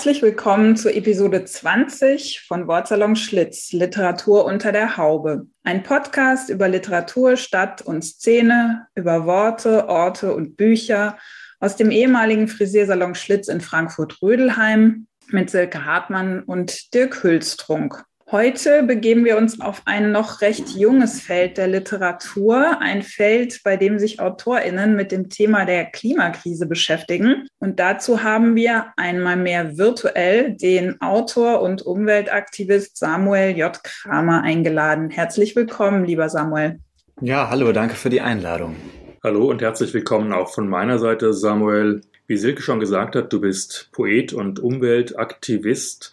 Herzlich willkommen zur Episode 20 von Wortsalon Schlitz, Literatur unter der Haube. Ein Podcast über Literatur, Stadt und Szene, über Worte, Orte und Bücher aus dem ehemaligen Frisiersalon Schlitz in Frankfurt-Rödelheim mit Silke Hartmann und Dirk Hülstrunk. Heute begeben wir uns auf ein noch recht junges Feld der Literatur, ein Feld, bei dem sich Autorinnen mit dem Thema der Klimakrise beschäftigen. Und dazu haben wir einmal mehr virtuell den Autor und Umweltaktivist Samuel J. Kramer eingeladen. Herzlich willkommen, lieber Samuel. Ja, hallo, danke für die Einladung. Hallo und herzlich willkommen auch von meiner Seite, Samuel. Wie Silke schon gesagt hat, du bist Poet und Umweltaktivist.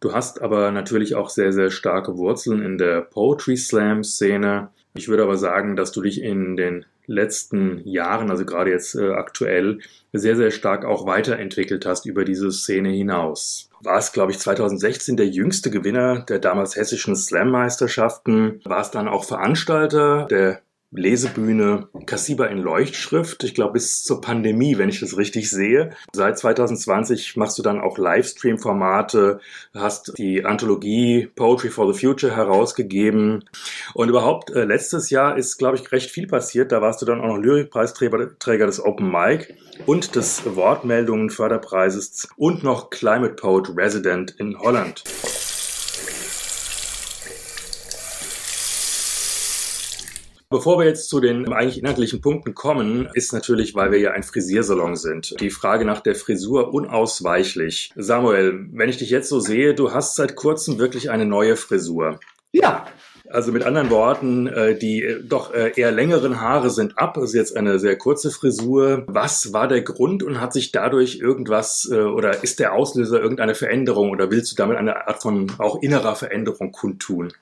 Du hast aber natürlich auch sehr, sehr starke Wurzeln in der Poetry Slam Szene. Ich würde aber sagen, dass du dich in den letzten Jahren, also gerade jetzt äh, aktuell, sehr, sehr stark auch weiterentwickelt hast über diese Szene hinaus. Warst, glaube ich, 2016 der jüngste Gewinner der damals hessischen Slam-Meisterschaften. Warst dann auch Veranstalter der Lesebühne Kassiba in Leuchtschrift. Ich glaube, bis zur Pandemie, wenn ich das richtig sehe. Seit 2020 machst du dann auch Livestream-Formate, hast die Anthologie Poetry for the Future herausgegeben. Und überhaupt, äh, letztes Jahr ist, glaube ich, recht viel passiert. Da warst du dann auch noch Lyrikpreisträger des Open Mic und des Wortmeldungen Förderpreises und noch Climate Poet Resident in Holland. Bevor wir jetzt zu den eigentlich inhaltlichen Punkten kommen, ist natürlich, weil wir ja ein Frisiersalon sind, die Frage nach der Frisur unausweichlich. Samuel, wenn ich dich jetzt so sehe, du hast seit kurzem wirklich eine neue Frisur. Ja. Also mit anderen Worten, äh, die äh, doch äh, eher längeren Haare sind ab. Das ist jetzt eine sehr kurze Frisur. Was war der Grund und hat sich dadurch irgendwas oder ist der Auslöser irgendeine Veränderung oder willst du damit eine Art von auch innerer Veränderung kundtun?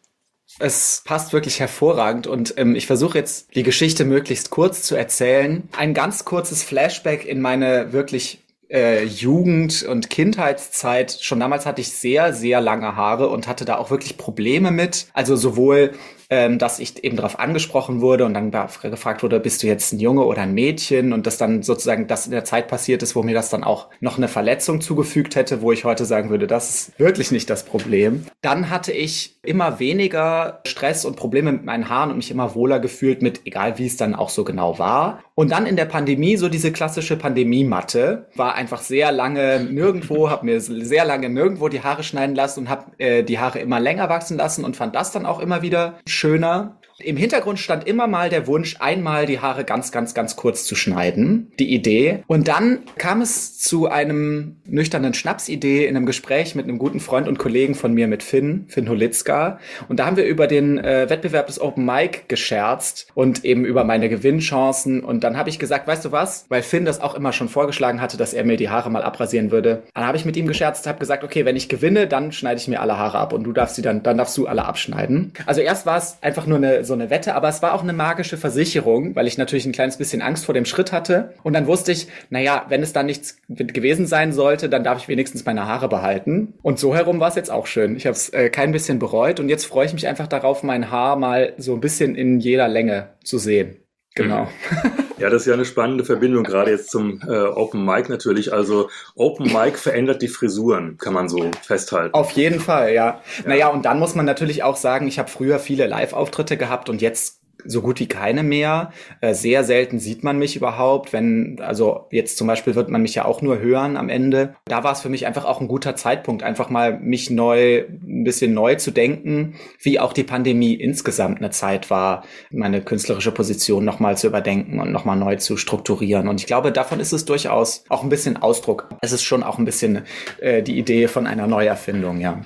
Es passt wirklich hervorragend und ähm, ich versuche jetzt die Geschichte möglichst kurz zu erzählen. Ein ganz kurzes Flashback in meine wirklich äh, Jugend- und Kindheitszeit. Schon damals hatte ich sehr, sehr lange Haare und hatte da auch wirklich Probleme mit. Also sowohl ähm, dass ich eben darauf angesprochen wurde und dann gefragt wurde, bist du jetzt ein Junge oder ein Mädchen und dass dann sozusagen das in der Zeit passiert ist, wo mir das dann auch noch eine Verletzung zugefügt hätte, wo ich heute sagen würde, das ist wirklich nicht das Problem. Dann hatte ich immer weniger Stress und Probleme mit meinen Haaren und mich immer wohler gefühlt mit, egal wie es dann auch so genau war. Und dann in der Pandemie, so diese klassische Pandemie-Matte, war einfach sehr lange nirgendwo, habe mir sehr lange nirgendwo die Haare schneiden lassen und habe äh, die Haare immer länger wachsen lassen und fand das dann auch immer wieder schöner. Im Hintergrund stand immer mal der Wunsch, einmal die Haare ganz, ganz, ganz kurz zu schneiden. Die Idee. Und dann kam es zu einem nüchternen Schnapsidee in einem Gespräch mit einem guten Freund und Kollegen von mir, mit Finn, Finn Holitzka. Und da haben wir über den äh, Wettbewerb des Open Mic gescherzt und eben über meine Gewinnchancen. Und dann habe ich gesagt, weißt du was? Weil Finn das auch immer schon vorgeschlagen hatte, dass er mir die Haare mal abrasieren würde. Dann habe ich mit ihm gescherzt, habe gesagt, okay, wenn ich gewinne, dann schneide ich mir alle Haare ab und du darfst sie dann, dann darfst du alle abschneiden. Also erst war es einfach nur eine so eine Wette, aber es war auch eine magische Versicherung, weil ich natürlich ein kleines bisschen Angst vor dem Schritt hatte. Und dann wusste ich, naja, wenn es dann nichts gewesen sein sollte, dann darf ich wenigstens meine Haare behalten. Und so herum war es jetzt auch schön. Ich habe es äh, kein bisschen bereut und jetzt freue ich mich einfach darauf, mein Haar mal so ein bisschen in jeder Länge zu sehen. Genau. Ja, das ist ja eine spannende Verbindung, gerade jetzt zum äh, Open Mic natürlich. Also Open Mic verändert die Frisuren, kann man so festhalten. Auf jeden Fall, ja. ja. Naja, und dann muss man natürlich auch sagen, ich habe früher viele Live-Auftritte gehabt und jetzt so gut wie keine mehr. Äh, sehr selten sieht man mich überhaupt. Wenn, also jetzt zum Beispiel wird man mich ja auch nur hören am Ende. Da war es für mich einfach auch ein guter Zeitpunkt, einfach mal mich neu, ein bisschen neu zu denken, wie auch die Pandemie insgesamt eine Zeit war, meine künstlerische Position nochmal zu überdenken und nochmal neu zu strukturieren. Und ich glaube, davon ist es durchaus auch ein bisschen Ausdruck. Es ist schon auch ein bisschen äh, die Idee von einer Neuerfindung, ja.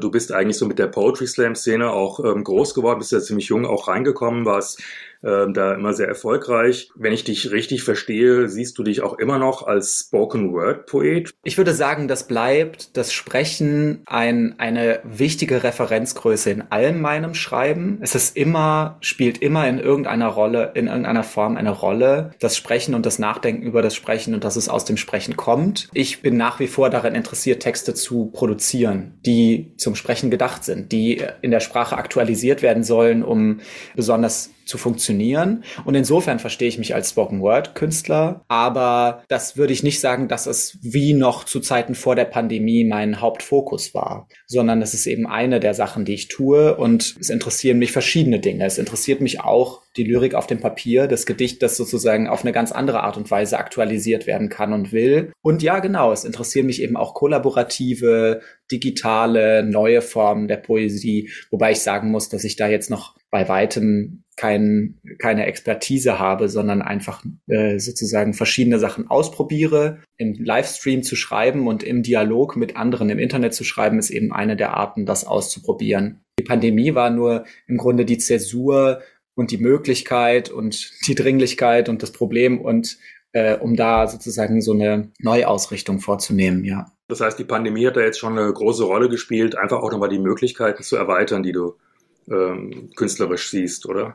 Du bist eigentlich so mit der Poetry Slam Szene auch ähm, groß geworden, bist ja ziemlich jung auch reingekommen, warst äh, da immer sehr erfolgreich. Wenn ich dich richtig verstehe, siehst du dich auch immer noch als Spoken Word Poet? Ich würde sagen, das bleibt das Sprechen ein, eine wichtige Referenzgröße in allem meinem Schreiben. Es ist immer, spielt immer in irgendeiner Rolle, in irgendeiner Form eine Rolle. Das Sprechen und das Nachdenken über das Sprechen und dass es aus dem Sprechen kommt. Ich bin nach wie vor daran interessiert, Texte zu produzieren, die zum Sprechen gedacht sind, die in der Sprache aktualisiert werden sollen, um besonders zu funktionieren. Und insofern verstehe ich mich als Spoken Word Künstler. Aber das würde ich nicht sagen, dass es wie noch zu Zeiten vor der Pandemie mein Hauptfokus war, sondern es ist eben eine der Sachen, die ich tue. Und es interessieren mich verschiedene Dinge. Es interessiert mich auch die Lyrik auf dem Papier, das Gedicht, das sozusagen auf eine ganz andere Art und Weise aktualisiert werden kann und will. Und ja, genau, es interessieren mich eben auch kollaborative, digitale, neue Formen der Poesie, wobei ich sagen muss, dass ich da jetzt noch bei weitem kein, keine Expertise habe, sondern einfach äh, sozusagen verschiedene Sachen ausprobiere. Im Livestream zu schreiben und im Dialog mit anderen im Internet zu schreiben, ist eben eine der Arten, das auszuprobieren. Die Pandemie war nur im Grunde die Zäsur und die Möglichkeit und die Dringlichkeit und das Problem und äh, um da sozusagen so eine Neuausrichtung vorzunehmen, ja. Das heißt, die Pandemie hat da jetzt schon eine große Rolle gespielt, einfach auch nochmal die Möglichkeiten zu erweitern, die du ähm, künstlerisch siehst, oder?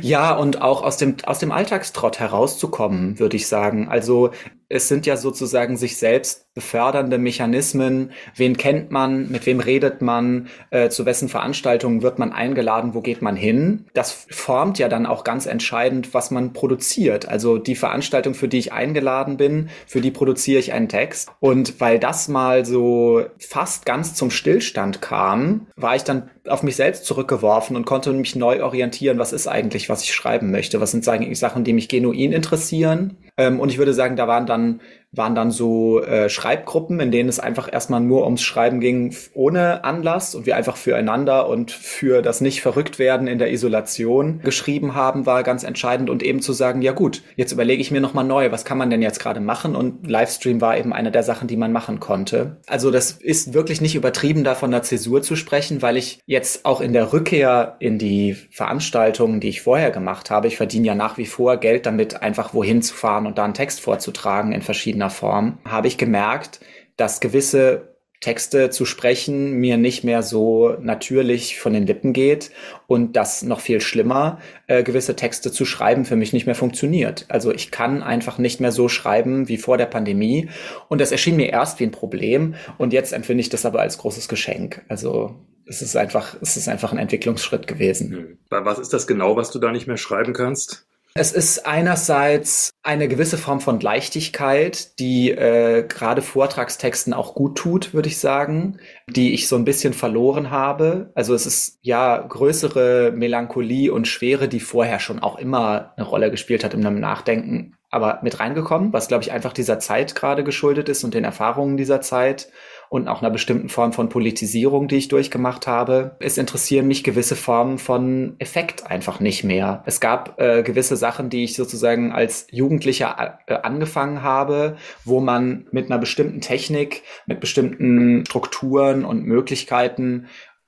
Ja, und auch aus dem, aus dem Alltagstrott herauszukommen, würde ich sagen. Also es sind ja sozusagen sich selbst befördernde Mechanismen. Wen kennt man? Mit wem redet man? Äh, zu wessen Veranstaltungen wird man eingeladen? Wo geht man hin? Das formt ja dann auch ganz entscheidend, was man produziert. Also die Veranstaltung, für die ich eingeladen bin, für die produziere ich einen Text. Und weil das mal so fast ganz zum Stillstand kam, war ich dann auf mich selbst zurückgeworfen und konnte mich neu orientieren. Was ist eigentlich, was ich schreiben möchte? Was sind eigentlich Sachen, die mich genuin interessieren? Ähm, und ich würde sagen, da waren dann waren dann so äh, Schreibgruppen, in denen es einfach erstmal nur ums Schreiben ging, ohne Anlass und wir einfach füreinander und für das nicht verrückt werden in der Isolation geschrieben haben, war ganz entscheidend und eben zu sagen, ja gut, jetzt überlege ich mir nochmal neu, was kann man denn jetzt gerade machen und Livestream war eben eine der Sachen, die man machen konnte. Also das ist wirklich nicht übertrieben, da von der Zäsur zu sprechen, weil ich jetzt auch in der Rückkehr in die Veranstaltungen, die ich vorher gemacht habe, ich verdiene ja nach wie vor Geld damit, einfach wohin zu fahren und da einen Text vorzutragen in verschiedenen irgendeiner Form, habe ich gemerkt, dass gewisse Texte zu sprechen mir nicht mehr so natürlich von den Lippen geht und das noch viel schlimmer, äh, gewisse Texte zu schreiben für mich nicht mehr funktioniert. Also ich kann einfach nicht mehr so schreiben wie vor der Pandemie und das erschien mir erst wie ein Problem und jetzt empfinde ich das aber als großes Geschenk. Also es ist einfach, es ist einfach ein Entwicklungsschritt gewesen. Hm. Was ist das genau, was du da nicht mehr schreiben kannst? Es ist einerseits eine gewisse Form von Leichtigkeit, die äh, gerade Vortragstexten auch gut tut, würde ich sagen, die ich so ein bisschen verloren habe. Also es ist ja größere Melancholie und Schwere, die vorher schon auch immer eine Rolle gespielt hat in einem Nachdenken, aber mit reingekommen, was glaube ich einfach dieser Zeit gerade geschuldet ist und den Erfahrungen dieser Zeit und auch einer bestimmten Form von Politisierung, die ich durchgemacht habe. Es interessieren mich gewisse Formen von Effekt einfach nicht mehr. Es gab äh, gewisse Sachen, die ich sozusagen als Jugendlicher äh, angefangen habe, wo man mit einer bestimmten Technik, mit bestimmten Strukturen und Möglichkeiten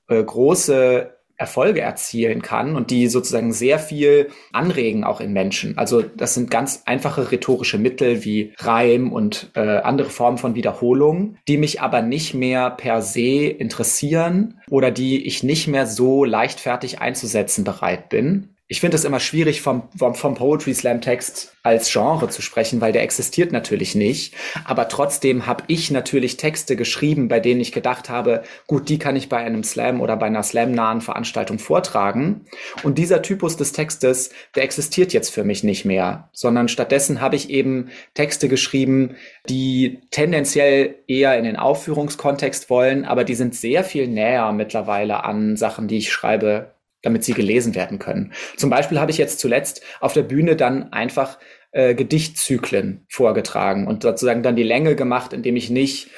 äh, große Erfolge erzielen kann und die sozusagen sehr viel anregen auch in Menschen. Also das sind ganz einfache rhetorische Mittel wie Reim und äh, andere Formen von Wiederholung, die mich aber nicht mehr per se interessieren oder die ich nicht mehr so leichtfertig einzusetzen bereit bin ich finde es immer schwierig, vom, vom, vom Poetry Slam Text als Genre zu sprechen, weil der existiert natürlich nicht. Aber trotzdem habe ich natürlich Texte geschrieben, bei denen ich gedacht habe, gut, die kann ich bei einem Slam oder bei einer Slam-nahen Veranstaltung vortragen. Und dieser Typus des Textes, der existiert jetzt für mich nicht mehr, sondern stattdessen habe ich eben Texte geschrieben, die tendenziell eher in den Aufführungskontext wollen, aber die sind sehr viel näher mittlerweile an Sachen, die ich schreibe, damit sie gelesen werden können. Zum Beispiel habe ich jetzt zuletzt auf der Bühne dann einfach äh, Gedichtzyklen vorgetragen und sozusagen dann die Länge gemacht, indem ich nicht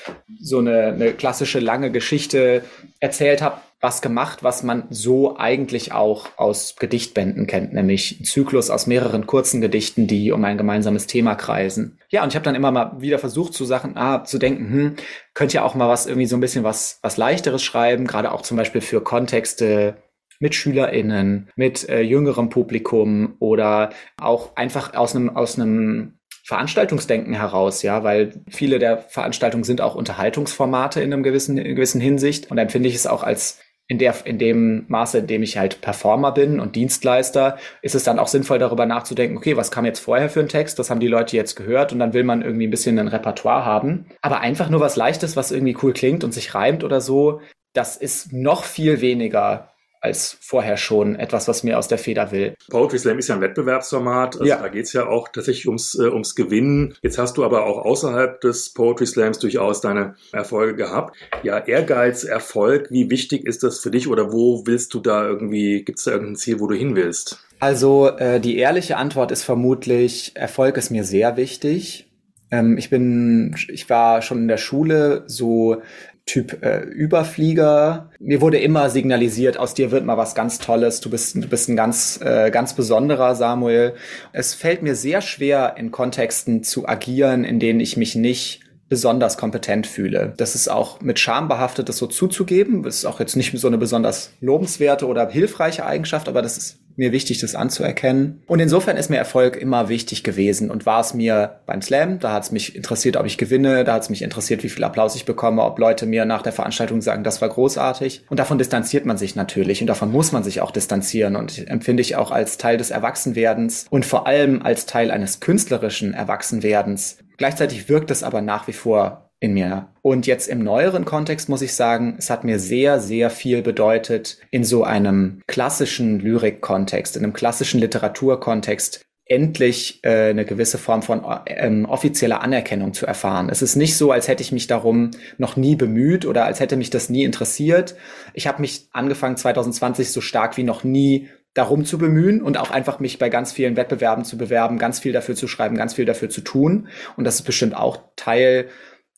so eine, eine klassische lange Geschichte erzählt habe, was gemacht, was man so eigentlich auch aus Gedichtbänden kennt, nämlich Zyklus aus mehreren kurzen Gedichten, die um ein gemeinsames Thema kreisen. Ja, und ich habe dann immer mal wieder versucht, zu Sachen ah, zu denken, hm, könnte ja auch mal was irgendwie so ein bisschen was was leichteres schreiben, gerade auch zum Beispiel für Kontexte mit SchülerInnen, mit äh, jüngerem Publikum oder auch einfach aus einem, aus einem Veranstaltungsdenken heraus, ja, weil viele der Veranstaltungen sind auch Unterhaltungsformate in einem gewissen, in gewissen Hinsicht. Und dann finde ich es auch als in der, in dem Maße, in dem ich halt Performer bin und Dienstleister, ist es dann auch sinnvoll, darüber nachzudenken, okay, was kam jetzt vorher für ein Text? Das haben die Leute jetzt gehört und dann will man irgendwie ein bisschen ein Repertoire haben. Aber einfach nur was Leichtes, was irgendwie cool klingt und sich reimt oder so, das ist noch viel weniger als vorher schon etwas, was mir aus der Feder will. Poetry Slam ist ja ein Wettbewerbsformat. Also ja. Da geht es ja auch tatsächlich ums, äh, ums Gewinnen. Jetzt hast du aber auch außerhalb des Poetry Slams durchaus deine Erfolge gehabt. Ja, Ehrgeiz, Erfolg, wie wichtig ist das für dich oder wo willst du da irgendwie, gibt es da irgendein Ziel, wo du hin willst? Also äh, die ehrliche Antwort ist vermutlich, Erfolg ist mir sehr wichtig. Ähm, ich bin, ich war schon in der Schule so Typ äh, Überflieger. Mir wurde immer signalisiert, aus dir wird mal was ganz Tolles. Du bist, du bist ein ganz, äh, ganz besonderer Samuel. Es fällt mir sehr schwer, in Kontexten zu agieren, in denen ich mich nicht besonders kompetent fühle. Das ist auch mit Scham behaftet, das so zuzugeben. Das ist auch jetzt nicht so eine besonders lobenswerte oder hilfreiche Eigenschaft, aber das ist mir wichtig, das anzuerkennen. Und insofern ist mir Erfolg immer wichtig gewesen und war es mir beim Slam. Da hat es mich interessiert, ob ich gewinne. Da hat es mich interessiert, wie viel Applaus ich bekomme, ob Leute mir nach der Veranstaltung sagen, das war großartig. Und davon distanziert man sich natürlich und davon muss man sich auch distanzieren und empfinde ich auch als Teil des Erwachsenwerdens und vor allem als Teil eines künstlerischen Erwachsenwerdens. Gleichzeitig wirkt es aber nach wie vor in mir. Und jetzt im neueren Kontext muss ich sagen, es hat mir sehr, sehr viel bedeutet, in so einem klassischen Lyrik-Kontext, in einem klassischen Literaturkontext endlich äh, eine gewisse Form von ähm, offizieller Anerkennung zu erfahren. Es ist nicht so, als hätte ich mich darum noch nie bemüht oder als hätte mich das nie interessiert. Ich habe mich angefangen 2020 so stark wie noch nie darum zu bemühen und auch einfach mich bei ganz vielen Wettbewerben zu bewerben, ganz viel dafür zu schreiben, ganz viel dafür zu tun. Und das ist bestimmt auch Teil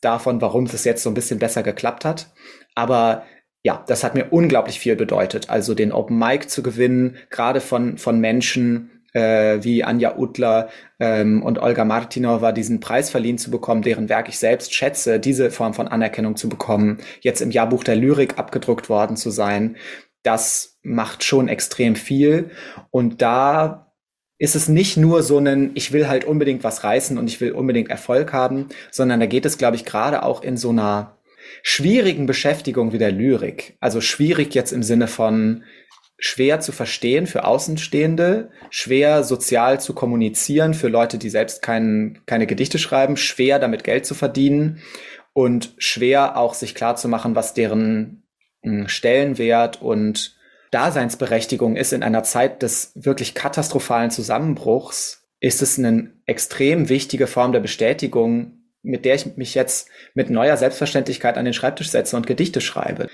davon, warum es jetzt so ein bisschen besser geklappt hat. Aber ja, das hat mir unglaublich viel bedeutet. Also den Open Mic zu gewinnen, gerade von, von Menschen äh, wie Anja Utler ähm, und Olga Martinova diesen Preis verliehen zu bekommen, deren Werk ich selbst schätze, diese Form von Anerkennung zu bekommen, jetzt im Jahrbuch der Lyrik abgedruckt worden zu sein, das macht schon extrem viel. Und da ist es nicht nur so ein, ich will halt unbedingt was reißen und ich will unbedingt Erfolg haben, sondern da geht es, glaube ich, gerade auch in so einer schwierigen Beschäftigung wie der Lyrik. Also schwierig jetzt im Sinne von schwer zu verstehen für Außenstehende, schwer sozial zu kommunizieren für Leute, die selbst kein, keine Gedichte schreiben, schwer damit Geld zu verdienen und schwer auch sich klar zu machen, was deren Stellenwert und Daseinsberechtigung ist in einer Zeit des wirklich katastrophalen Zusammenbruchs, ist es eine extrem wichtige Form der Bestätigung, mit der ich mich jetzt mit neuer Selbstverständlichkeit an den Schreibtisch setze und Gedichte schreibe.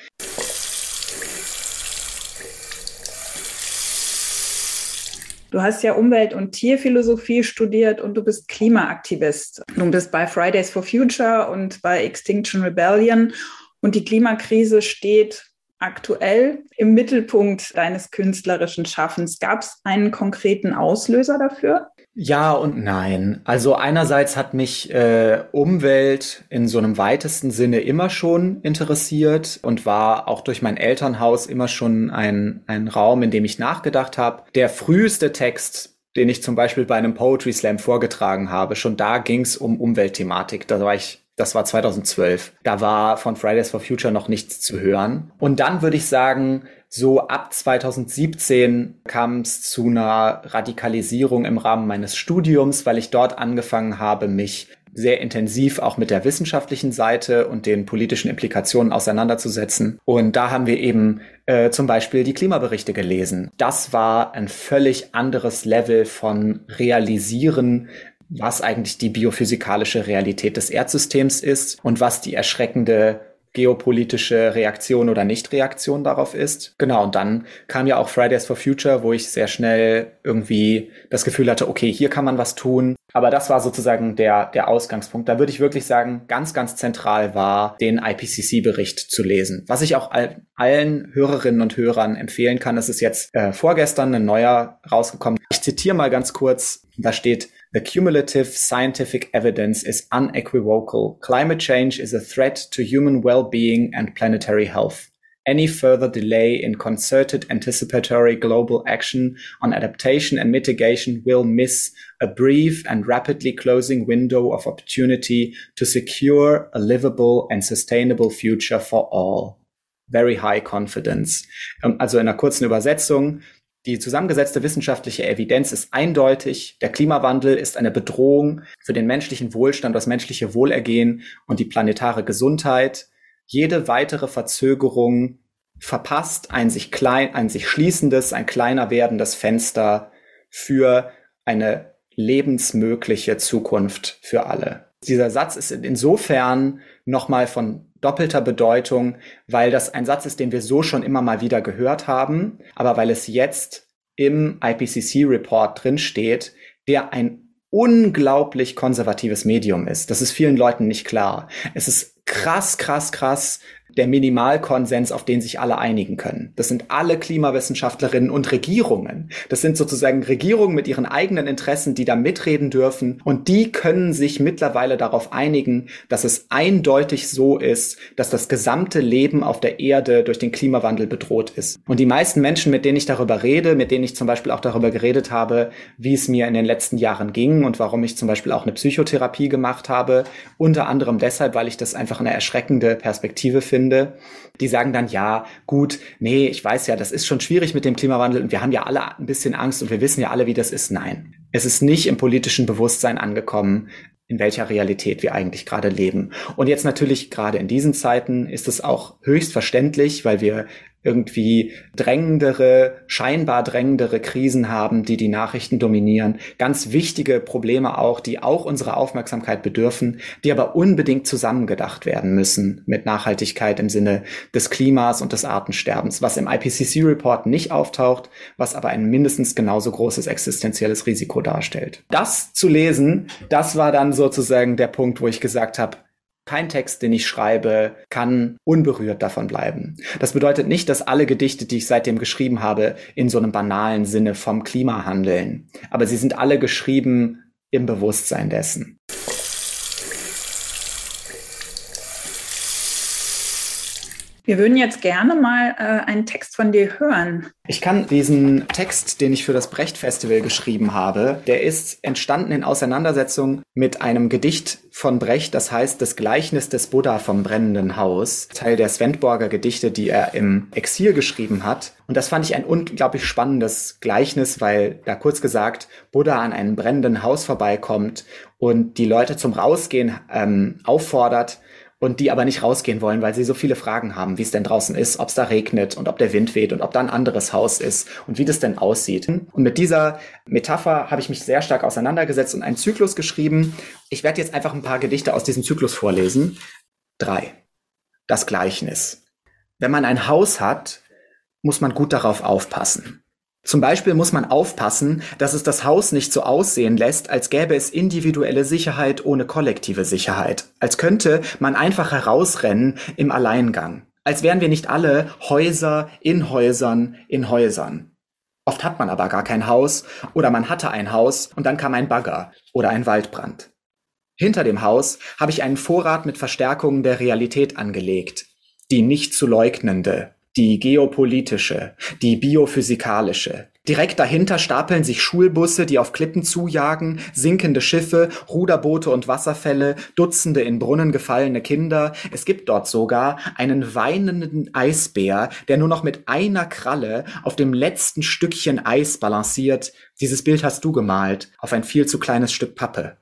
Du hast ja Umwelt- und Tierphilosophie studiert und du bist Klimaaktivist. Du bist bei Fridays for Future und bei Extinction Rebellion. Und die Klimakrise steht aktuell im Mittelpunkt deines künstlerischen Schaffens. Gab es einen konkreten Auslöser dafür? Ja und nein. Also einerseits hat mich äh, Umwelt in so einem weitesten Sinne immer schon interessiert und war auch durch mein Elternhaus immer schon ein, ein Raum, in dem ich nachgedacht habe. Der früheste Text, den ich zum Beispiel bei einem Poetry Slam vorgetragen habe, schon da ging es um Umweltthematik. Da war ich das war 2012. Da war von Fridays for Future noch nichts zu hören. Und dann würde ich sagen, so ab 2017 kam es zu einer Radikalisierung im Rahmen meines Studiums, weil ich dort angefangen habe, mich sehr intensiv auch mit der wissenschaftlichen Seite und den politischen Implikationen auseinanderzusetzen. Und da haben wir eben äh, zum Beispiel die Klimaberichte gelesen. Das war ein völlig anderes Level von Realisieren, was eigentlich die biophysikalische Realität des Erdsystems ist und was die erschreckende geopolitische Reaktion oder Nichtreaktion darauf ist. Genau, und dann kam ja auch Fridays for Future, wo ich sehr schnell irgendwie das Gefühl hatte, okay, hier kann man was tun. Aber das war sozusagen der, der Ausgangspunkt. Da würde ich wirklich sagen, ganz, ganz zentral war, den IPCC-Bericht zu lesen. Was ich auch all, allen Hörerinnen und Hörern empfehlen kann, es ist jetzt äh, vorgestern ein neuer rausgekommen. Ich zitiere mal ganz kurz, da steht, The cumulative scientific evidence is unequivocal. Climate change is a threat to human well-being and planetary health. any further delay in concerted anticipatory global action on adaptation and mitigation will miss a brief and rapidly closing window of opportunity to secure a livable and sustainable future for all. Very high confidence. Ähm, also in einer kurzen Übersetzung. Die zusammengesetzte wissenschaftliche Evidenz ist eindeutig. Der Klimawandel ist eine Bedrohung für den menschlichen Wohlstand, das menschliche Wohlergehen und die planetare Gesundheit jede weitere Verzögerung verpasst ein sich klein, ein sich schließendes, ein kleiner werdendes Fenster für eine lebensmögliche Zukunft für alle. Dieser Satz ist insofern nochmal von doppelter Bedeutung, weil das ein Satz ist, den wir so schon immer mal wieder gehört haben, aber weil es jetzt im IPCC-Report drinsteht, der ein unglaublich konservatives Medium ist. Das ist vielen Leuten nicht klar. Es ist krass, krass, krass der Minimalkonsens, auf den sich alle einigen können. Das sind alle Klimawissenschaftlerinnen und Regierungen. Das sind sozusagen Regierungen mit ihren eigenen Interessen, die da mitreden dürfen. Und die können sich mittlerweile darauf einigen, dass es eindeutig so ist, dass das gesamte Leben auf der Erde durch den Klimawandel bedroht ist. Und die meisten Menschen, mit denen ich darüber rede, mit denen ich zum Beispiel auch darüber geredet habe, wie es mir in den letzten Jahren ging und warum ich zum Beispiel auch eine Psychotherapie gemacht habe, unter anderem deshalb, weil ich das einfach eine erschreckende Perspektive finde finde, die sagen dann, ja, gut, nee, ich weiß ja, das ist schon schwierig mit dem Klimawandel und wir haben ja alle ein bisschen Angst und wir wissen ja alle, wie das ist. Nein, es ist nicht im politischen Bewusstsein angekommen, in welcher Realität wir eigentlich gerade leben. Und jetzt natürlich gerade in diesen Zeiten ist es auch höchst verständlich, weil wir irgendwie drängendere, scheinbar drängendere Krisen haben, die die Nachrichten dominieren. Ganz wichtige Probleme auch, die auch unsere Aufmerksamkeit bedürfen, die aber unbedingt zusammengedacht werden müssen mit Nachhaltigkeit im Sinne des Klimas und des Artensterbens, was im IPCC-Report nicht auftaucht, was aber ein mindestens genauso großes existenzielles Risiko darstellt. Das zu lesen, das war dann sozusagen der Punkt, wo ich gesagt habe, kein Text, den ich schreibe, kann unberührt davon bleiben. Das bedeutet nicht, dass alle Gedichte, die ich seitdem geschrieben habe, in so einem banalen Sinne vom Klima handeln. Aber sie sind alle geschrieben im Bewusstsein dessen. Wir würden jetzt gerne mal äh, einen Text von dir hören. Ich kann diesen Text, den ich für das Brecht Festival geschrieben habe, der ist entstanden in Auseinandersetzung mit einem Gedicht von Brecht, das heißt Das Gleichnis des Buddha vom brennenden Haus, Teil der Svendborger Gedichte, die er im Exil geschrieben hat. Und das fand ich ein unglaublich spannendes Gleichnis, weil da kurz gesagt Buddha an einem brennenden Haus vorbeikommt und die Leute zum Rausgehen ähm, auffordert, und die aber nicht rausgehen wollen, weil sie so viele Fragen haben, wie es denn draußen ist, ob es da regnet und ob der Wind weht und ob da ein anderes Haus ist und wie das denn aussieht. Und mit dieser Metapher habe ich mich sehr stark auseinandergesetzt und einen Zyklus geschrieben. Ich werde jetzt einfach ein paar Gedichte aus diesem Zyklus vorlesen. Drei. Das Gleichnis. Wenn man ein Haus hat, muss man gut darauf aufpassen. Zum Beispiel muss man aufpassen, dass es das Haus nicht so aussehen lässt, als gäbe es individuelle Sicherheit ohne kollektive Sicherheit. Als könnte man einfach herausrennen im Alleingang. Als wären wir nicht alle Häuser in Häusern in Häusern. Oft hat man aber gar kein Haus oder man hatte ein Haus und dann kam ein Bagger oder ein Waldbrand. Hinter dem Haus habe ich einen Vorrat mit Verstärkungen der Realität angelegt. Die nicht zu leugnende, die geopolitische, die biophysikalische. Direkt dahinter stapeln sich Schulbusse, die auf Klippen zujagen, sinkende Schiffe, Ruderboote und Wasserfälle, Dutzende in Brunnen gefallene Kinder. Es gibt dort sogar einen weinenden Eisbär, der nur noch mit einer Kralle auf dem letzten Stückchen Eis balanciert. Dieses Bild hast du gemalt, auf ein viel zu kleines Stück Pappe.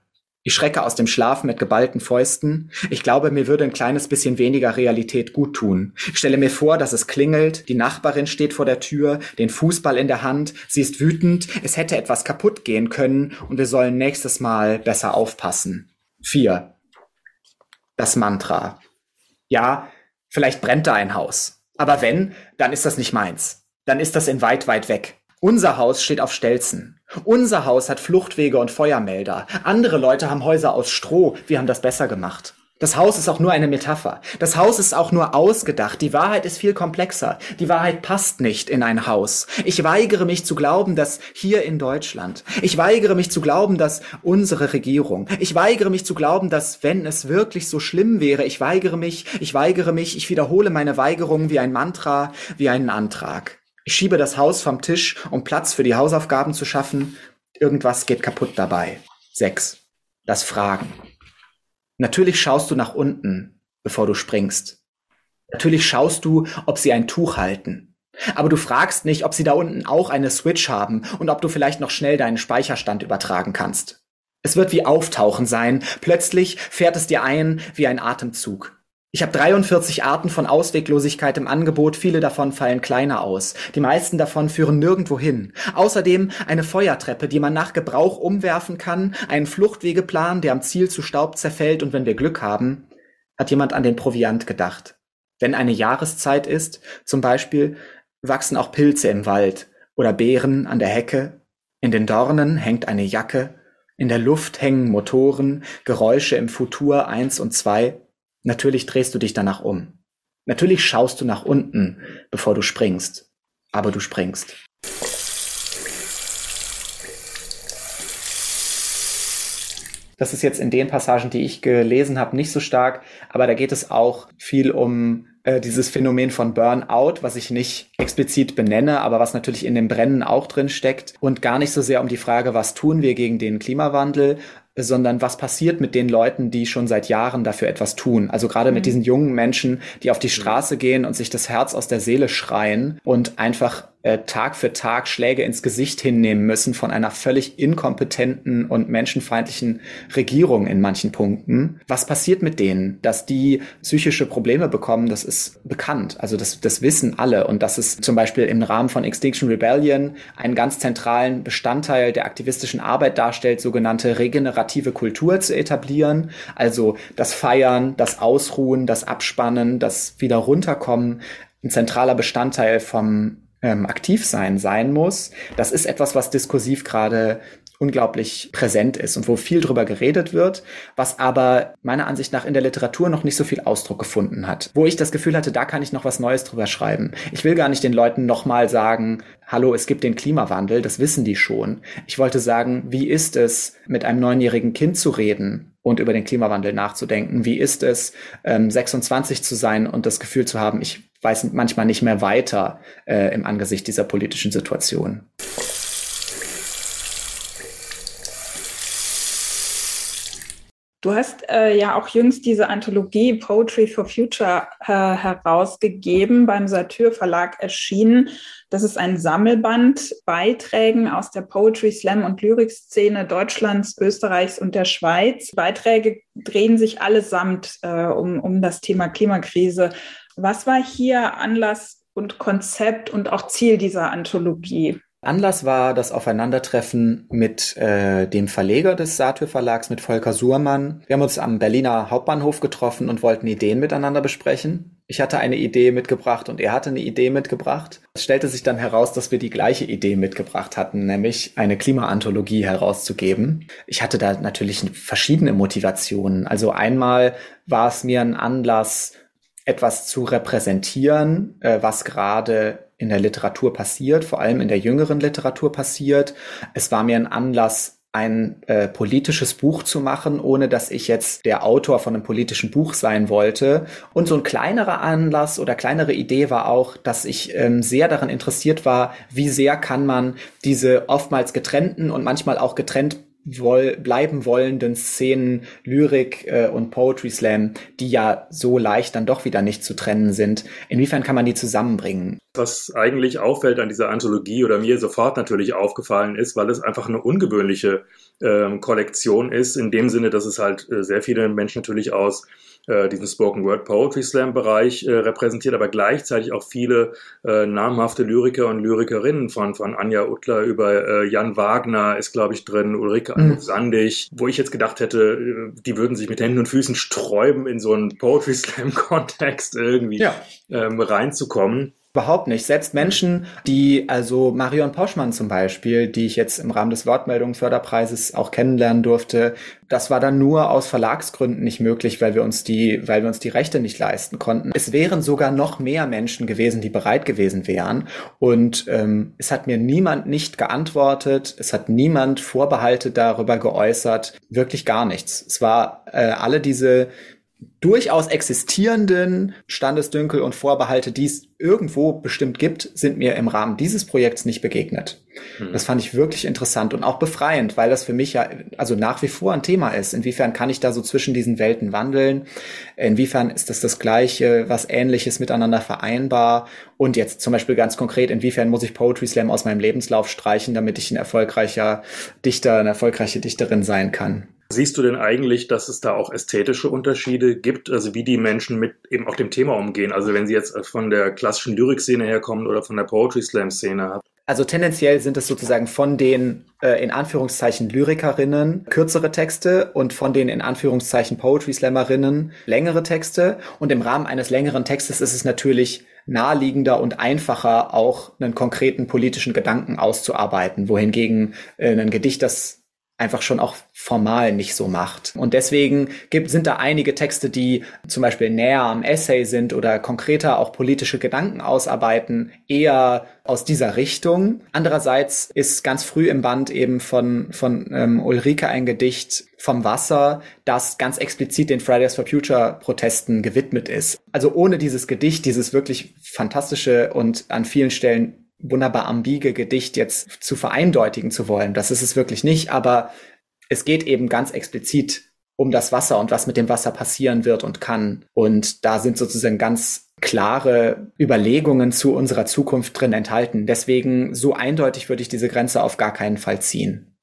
Ich schrecke aus dem Schlaf mit geballten Fäusten. Ich glaube, mir würde ein kleines bisschen weniger Realität gut tun. Ich stelle mir vor, dass es klingelt, die Nachbarin steht vor der Tür, den Fußball in der Hand, sie ist wütend, es hätte etwas kaputt gehen können und wir sollen nächstes Mal besser aufpassen. 4. Das Mantra. Ja, vielleicht brennt da ein Haus. Aber wenn, dann ist das nicht meins. Dann ist das in weit, weit weg. Unser Haus steht auf Stelzen. Unser Haus hat Fluchtwege und Feuermelder. Andere Leute haben Häuser aus Stroh. Wir haben das besser gemacht. Das Haus ist auch nur eine Metapher. Das Haus ist auch nur ausgedacht. Die Wahrheit ist viel komplexer. Die Wahrheit passt nicht in ein Haus. Ich weigere mich zu glauben, dass hier in Deutschland. Ich weigere mich zu glauben, dass unsere Regierung. Ich weigere mich zu glauben, dass wenn es wirklich so schlimm wäre, ich weigere mich, ich weigere mich, ich wiederhole meine Weigerung wie ein Mantra, wie einen Antrag. Ich schiebe das Haus vom Tisch, um Platz für die Hausaufgaben zu schaffen. Irgendwas geht kaputt dabei. Sechs. Das Fragen. Natürlich schaust du nach unten, bevor du springst. Natürlich schaust du, ob sie ein Tuch halten. Aber du fragst nicht, ob sie da unten auch eine Switch haben und ob du vielleicht noch schnell deinen Speicherstand übertragen kannst. Es wird wie Auftauchen sein. Plötzlich fährt es dir ein wie ein Atemzug. Ich habe 43 Arten von Ausweglosigkeit im Angebot, viele davon fallen kleiner aus. Die meisten davon führen nirgendwo hin. Außerdem eine Feuertreppe, die man nach Gebrauch umwerfen kann, einen Fluchtwegeplan, der am Ziel zu Staub zerfällt und wenn wir Glück haben, hat jemand an den Proviant gedacht. Wenn eine Jahreszeit ist, zum Beispiel, wachsen auch Pilze im Wald oder Beeren an der Hecke. In den Dornen hängt eine Jacke. In der Luft hängen Motoren, Geräusche im Futur eins und zwei. Natürlich drehst du dich danach um. Natürlich schaust du nach unten, bevor du springst. Aber du springst. Das ist jetzt in den Passagen, die ich gelesen habe, nicht so stark, aber da geht es auch viel um äh, dieses Phänomen von Burnout, was ich nicht explizit benenne, aber was natürlich in dem Brennen auch drin steckt und gar nicht so sehr um die Frage, was tun wir gegen den Klimawandel, sondern was passiert mit den Leuten, die schon seit Jahren dafür etwas tun. Also gerade mhm. mit diesen jungen Menschen, die auf die Straße gehen und sich das Herz aus der Seele schreien und einfach äh, Tag für Tag Schläge ins Gesicht hinnehmen müssen von einer völlig inkompetenten und menschenfeindlichen Regierung in manchen Punkten. Was passiert mit denen? Dass die psychische Probleme bekommen, das ist bekannt. Also das, das wissen alle. Und das ist zum Beispiel im Rahmen von Extinction Rebellion einen ganz zentralen Bestandteil der aktivistischen Arbeit darstellt, sogenannte regenerative Kultur zu etablieren. Also das Feiern, das Ausruhen, das Abspannen, das wieder runterkommen ein zentraler Bestandteil vom ähm, Aktivsein sein muss. Das ist etwas, was diskursiv gerade unglaublich präsent ist und wo viel drüber geredet wird, was aber meiner Ansicht nach in der Literatur noch nicht so viel Ausdruck gefunden hat. Wo ich das Gefühl hatte, da kann ich noch was Neues drüber schreiben. Ich will gar nicht den Leuten nochmal sagen, hallo, es gibt den Klimawandel, das wissen die schon. Ich wollte sagen, wie ist es, mit einem neunjährigen Kind zu reden und über den Klimawandel nachzudenken? Wie ist es, ähm, 26 zu sein und das Gefühl zu haben, ich weiß manchmal nicht mehr weiter äh, im Angesicht dieser politischen Situation. Du hast äh, ja auch jüngst diese Anthologie Poetry for Future äh, herausgegeben, beim Satyr Verlag erschienen. Das ist ein Sammelband Beiträgen aus der Poetry Slam und Lyrikszene Deutschlands, Österreichs und der Schweiz. Beiträge drehen sich allesamt äh, um, um das Thema Klimakrise. Was war hier Anlass und Konzept und auch Ziel dieser Anthologie? Anlass war das Aufeinandertreffen mit äh, dem Verleger des Satyr Verlags, mit Volker Suhrmann. Wir haben uns am Berliner Hauptbahnhof getroffen und wollten Ideen miteinander besprechen. Ich hatte eine Idee mitgebracht und er hatte eine Idee mitgebracht. Es stellte sich dann heraus, dass wir die gleiche Idee mitgebracht hatten, nämlich eine Klimaanthologie herauszugeben. Ich hatte da natürlich verschiedene Motivationen. Also einmal war es mir ein Anlass, etwas zu repräsentieren, äh, was gerade in der Literatur passiert, vor allem in der jüngeren Literatur passiert. Es war mir ein Anlass, ein äh, politisches Buch zu machen, ohne dass ich jetzt der Autor von einem politischen Buch sein wollte. Und so ein kleinerer Anlass oder kleinere Idee war auch, dass ich ähm, sehr daran interessiert war, wie sehr kann man diese oftmals getrennten und manchmal auch getrennt woll bleiben wollenden Szenen Lyrik äh, und Poetry Slam, die ja so leicht dann doch wieder nicht zu trennen sind. Inwiefern kann man die zusammenbringen? Was eigentlich auffällt an dieser Anthologie oder mir sofort natürlich aufgefallen ist, weil es einfach eine ungewöhnliche äh, Kollektion ist, in dem Sinne, dass es halt äh, sehr viele Menschen natürlich aus äh, diesen Spoken Word Poetry Slam Bereich äh, repräsentiert, aber gleichzeitig auch viele äh, namhafte Lyriker und Lyrikerinnen von, von Anja Uttler über äh, Jan Wagner ist, glaube ich, drin, Ulrike mhm. Sandig, wo ich jetzt gedacht hätte, äh, die würden sich mit Händen und Füßen sträuben, in so einen Poetry Slam Kontext irgendwie ja. ähm, reinzukommen. Überhaupt nicht. Selbst Menschen, die, also Marion Poschmann zum Beispiel, die ich jetzt im Rahmen des Wortmeldungsförderpreises auch kennenlernen durfte, das war dann nur aus Verlagsgründen nicht möglich, weil wir uns die, weil wir uns die Rechte nicht leisten konnten. Es wären sogar noch mehr Menschen gewesen, die bereit gewesen wären. Und ähm, es hat mir niemand nicht geantwortet, es hat niemand Vorbehalte darüber geäußert, wirklich gar nichts. Es war äh, alle diese durchaus existierenden Standesdünkel und Vorbehalte, die es irgendwo bestimmt gibt, sind mir im Rahmen dieses Projekts nicht begegnet. Mhm. Das fand ich wirklich interessant und auch befreiend, weil das für mich ja also nach wie vor ein Thema ist. Inwiefern kann ich da so zwischen diesen Welten wandeln? Inwiefern ist das das Gleiche, was Ähnliches miteinander vereinbar? Und jetzt zum Beispiel ganz konkret, inwiefern muss ich Poetry Slam aus meinem Lebenslauf streichen, damit ich ein erfolgreicher Dichter, eine erfolgreiche Dichterin sein kann? Siehst du denn eigentlich, dass es da auch ästhetische Unterschiede gibt, also wie die Menschen mit eben auch dem Thema umgehen? Also wenn sie jetzt von der klassischen Lyrikszene herkommen oder von der Poetry Slam Szene? Also tendenziell sind es sozusagen von den äh, in Anführungszeichen Lyrikerinnen kürzere Texte und von den in Anführungszeichen Poetry Slammerinnen längere Texte. Und im Rahmen eines längeren Textes ist es natürlich naheliegender und einfacher, auch einen konkreten politischen Gedanken auszuarbeiten, wohingegen äh, ein Gedicht, das einfach schon auch formal nicht so macht. Und deswegen gibt, sind da einige Texte, die zum Beispiel näher am Essay sind oder konkreter auch politische Gedanken ausarbeiten, eher aus dieser Richtung. Andererseits ist ganz früh im Band eben von, von ähm, Ulrike ein Gedicht vom Wasser, das ganz explizit den Fridays for Future Protesten gewidmet ist. Also ohne dieses Gedicht, dieses wirklich fantastische und an vielen Stellen wunderbar ambige Gedicht jetzt zu vereindeutigen zu wollen. Das ist es wirklich nicht, aber es geht eben ganz explizit um das Wasser und was mit dem Wasser passieren wird und kann. Und da sind sozusagen ganz klare Überlegungen zu unserer Zukunft drin enthalten. Deswegen so eindeutig würde ich diese Grenze auf gar keinen Fall ziehen.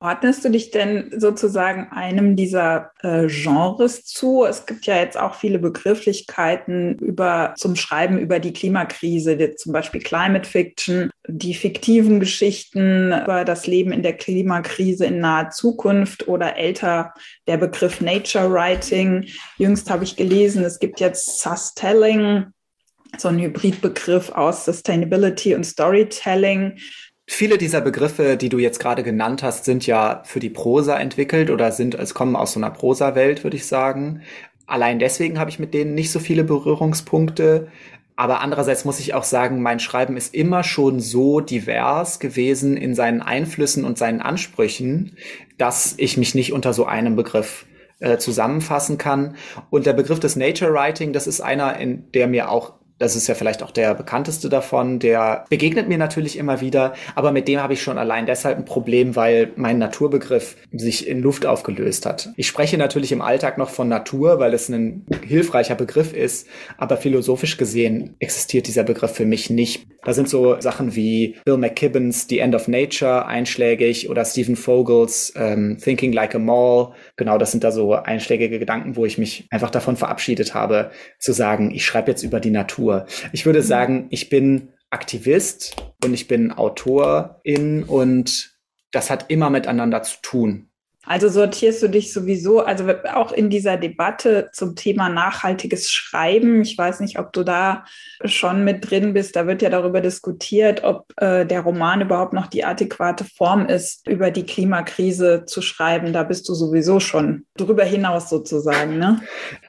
Ordnest du dich denn sozusagen einem dieser äh, Genres zu? Es gibt ja jetzt auch viele Begrifflichkeiten über, zum Schreiben über die Klimakrise, zum Beispiel Climate Fiction, die fiktiven Geschichten über das Leben in der Klimakrise in naher Zukunft oder älter der Begriff Nature Writing. Jüngst habe ich gelesen, es gibt jetzt Sus-Telling, so ein Hybridbegriff aus Sustainability und Storytelling. Viele dieser Begriffe, die du jetzt gerade genannt hast, sind ja für die Prosa entwickelt oder sind, es kommen aus so einer Prosa-Welt, würde ich sagen. Allein deswegen habe ich mit denen nicht so viele Berührungspunkte. Aber andererseits muss ich auch sagen, mein Schreiben ist immer schon so divers gewesen in seinen Einflüssen und seinen Ansprüchen, dass ich mich nicht unter so einem Begriff äh, zusammenfassen kann. Und der Begriff des Nature Writing, das ist einer, in der mir auch das ist ja vielleicht auch der bekannteste davon, der begegnet mir natürlich immer wieder, aber mit dem habe ich schon allein deshalb ein Problem, weil mein Naturbegriff sich in Luft aufgelöst hat. Ich spreche natürlich im Alltag noch von Natur, weil es ein hilfreicher Begriff ist, aber philosophisch gesehen existiert dieser Begriff für mich nicht. Da sind so Sachen wie Bill McKibbins The End of Nature einschlägig oder Stephen Vogels ähm, Thinking Like a Mall. Genau, das sind da so einschlägige Gedanken, wo ich mich einfach davon verabschiedet habe, zu sagen, ich schreibe jetzt über die Natur. Ich würde sagen, ich bin Aktivist und ich bin Autorin und das hat immer miteinander zu tun. Also sortierst du dich sowieso, also auch in dieser Debatte zum Thema nachhaltiges Schreiben. Ich weiß nicht, ob du da schon mit drin bist. Da wird ja darüber diskutiert, ob äh, der Roman überhaupt noch die adäquate Form ist, über die Klimakrise zu schreiben. Da bist du sowieso schon drüber hinaus sozusagen, ne?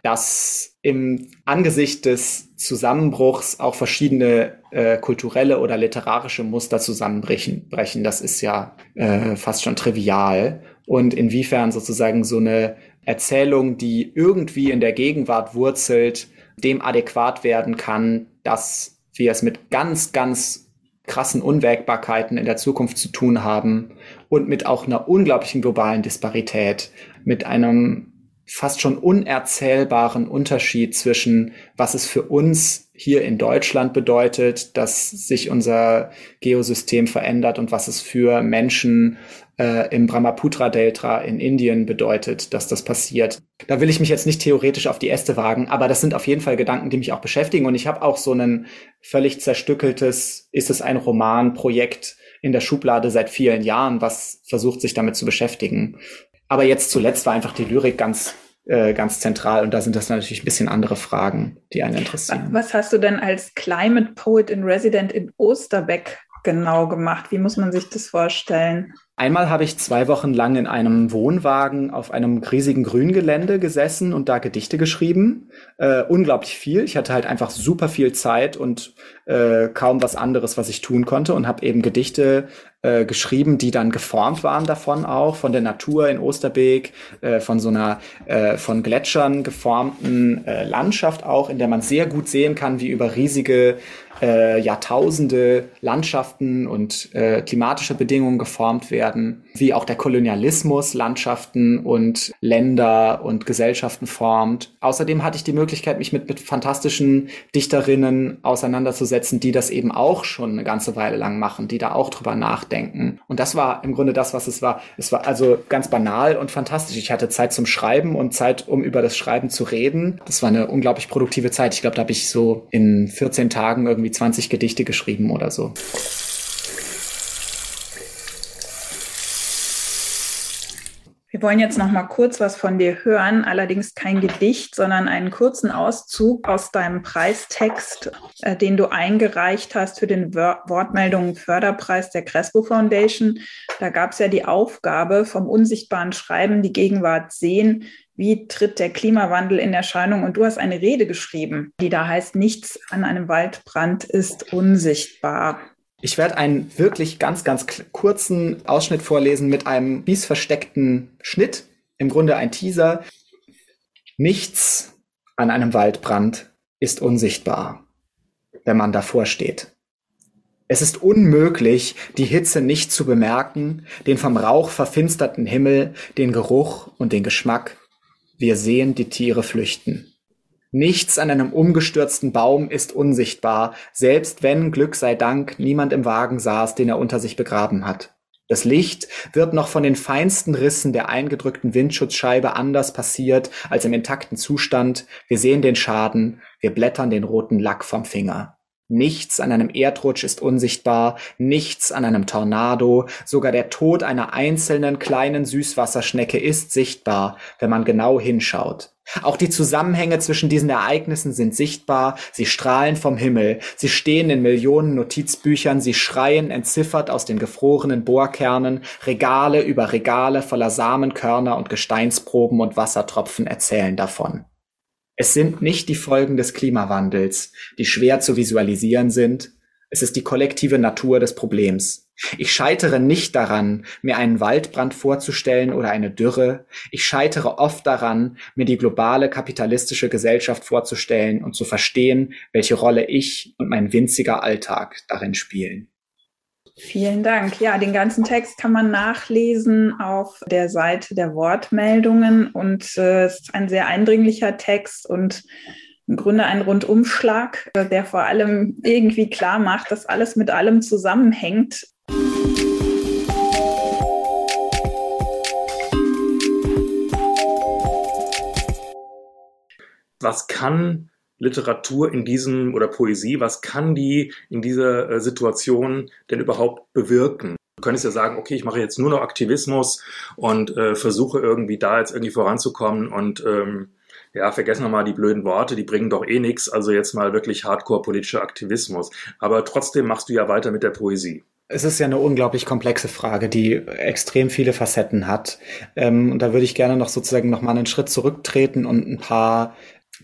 Das im Angesicht des Zusammenbruchs auch verschiedene äh, kulturelle oder literarische Muster zusammenbrechen, brechen, das ist ja äh, fast schon trivial und inwiefern sozusagen so eine Erzählung, die irgendwie in der Gegenwart wurzelt, dem adäquat werden kann, dass wir es mit ganz, ganz krassen Unwägbarkeiten in der Zukunft zu tun haben und mit auch einer unglaublichen globalen Disparität, mit einem fast schon unerzählbaren Unterschied zwischen, was es für uns hier in Deutschland bedeutet, dass sich unser Geosystem verändert und was es für Menschen äh, im Brahmaputra-Delta in Indien bedeutet, dass das passiert. Da will ich mich jetzt nicht theoretisch auf die Äste wagen, aber das sind auf jeden Fall Gedanken, die mich auch beschäftigen. Und ich habe auch so ein völlig zerstückeltes, ist es ein Roman-Projekt in der Schublade seit vielen Jahren, was versucht, sich damit zu beschäftigen. Aber jetzt zuletzt war einfach die Lyrik ganz äh, ganz zentral. Und da sind das natürlich ein bisschen andere Fragen, die einen interessieren. Was hast du denn als Climate Poet in Resident in Osterbeck genau gemacht? Wie muss man sich das vorstellen? Einmal habe ich zwei Wochen lang in einem Wohnwagen auf einem riesigen Grüngelände gesessen und da Gedichte geschrieben. Äh, unglaublich viel. Ich hatte halt einfach super viel Zeit und äh, kaum was anderes, was ich tun konnte und habe eben Gedichte äh, geschrieben, die dann geformt waren davon auch, von der Natur in Osterbeek, äh, von so einer äh, von Gletschern geformten äh, Landschaft auch, in der man sehr gut sehen kann, wie über riesige äh, Jahrtausende Landschaften und äh, klimatische Bedingungen geformt werden, wie auch der Kolonialismus Landschaften und Länder und Gesellschaften formt. Außerdem hatte ich die Möglichkeit, mich mit, mit fantastischen Dichterinnen auseinanderzusetzen, die das eben auch schon eine ganze Weile lang machen, die da auch drüber nachdenken. Und das war im Grunde das, was es war. Es war also ganz banal und fantastisch. Ich hatte Zeit zum Schreiben und Zeit, um über das Schreiben zu reden. Das war eine unglaublich produktive Zeit. Ich glaube, da habe ich so in 14 Tagen irgendwie irgendwie 20 Gedichte geschrieben oder so. Wir wollen jetzt noch mal kurz was von dir hören, allerdings kein Gedicht, sondern einen kurzen Auszug aus deinem Preistext, äh, den du eingereicht hast für den Wortmeldungen Förderpreis der Crespo Foundation. Da gab es ja die Aufgabe vom unsichtbaren Schreiben die Gegenwart sehen, wie tritt der Klimawandel in Erscheinung? Und du hast eine Rede geschrieben, die da heißt, nichts an einem Waldbrand ist unsichtbar. Ich werde einen wirklich ganz, ganz kurzen Ausschnitt vorlesen mit einem biesversteckten Schnitt. Im Grunde ein Teaser. Nichts an einem Waldbrand ist unsichtbar, wenn man davor steht. Es ist unmöglich, die Hitze nicht zu bemerken, den vom Rauch verfinsterten Himmel, den Geruch und den Geschmack wir sehen die Tiere flüchten. Nichts an einem umgestürzten Baum ist unsichtbar, selbst wenn, Glück sei Dank, niemand im Wagen saß, den er unter sich begraben hat. Das Licht wird noch von den feinsten Rissen der eingedrückten Windschutzscheibe anders passiert als im intakten Zustand. Wir sehen den Schaden, wir blättern den roten Lack vom Finger. Nichts an einem Erdrutsch ist unsichtbar, nichts an einem Tornado, sogar der Tod einer einzelnen kleinen Süßwasserschnecke ist sichtbar, wenn man genau hinschaut. Auch die Zusammenhänge zwischen diesen Ereignissen sind sichtbar, sie strahlen vom Himmel, sie stehen in Millionen Notizbüchern, sie schreien entziffert aus den gefrorenen Bohrkernen, Regale über Regale voller Samenkörner und Gesteinsproben und Wassertropfen erzählen davon. Es sind nicht die Folgen des Klimawandels, die schwer zu visualisieren sind. Es ist die kollektive Natur des Problems. Ich scheitere nicht daran, mir einen Waldbrand vorzustellen oder eine Dürre. Ich scheitere oft daran, mir die globale kapitalistische Gesellschaft vorzustellen und zu verstehen, welche Rolle ich und mein winziger Alltag darin spielen. Vielen Dank. Ja, den ganzen Text kann man nachlesen auf der Seite der Wortmeldungen und äh, es ist ein sehr eindringlicher Text und im Grunde ein Rundumschlag, äh, der vor allem irgendwie klar macht, dass alles mit allem zusammenhängt. Was kann Literatur in diesem oder Poesie, was kann die in dieser äh, Situation denn überhaupt bewirken? Du könntest ja sagen, okay, ich mache jetzt nur noch Aktivismus und äh, versuche irgendwie da jetzt irgendwie voranzukommen und ähm, ja, vergessen wir mal die blöden Worte, die bringen doch eh nichts, also jetzt mal wirklich hardcore politischer Aktivismus. Aber trotzdem machst du ja weiter mit der Poesie. Es ist ja eine unglaublich komplexe Frage, die extrem viele Facetten hat. Ähm, und da würde ich gerne noch sozusagen noch mal einen Schritt zurücktreten und ein paar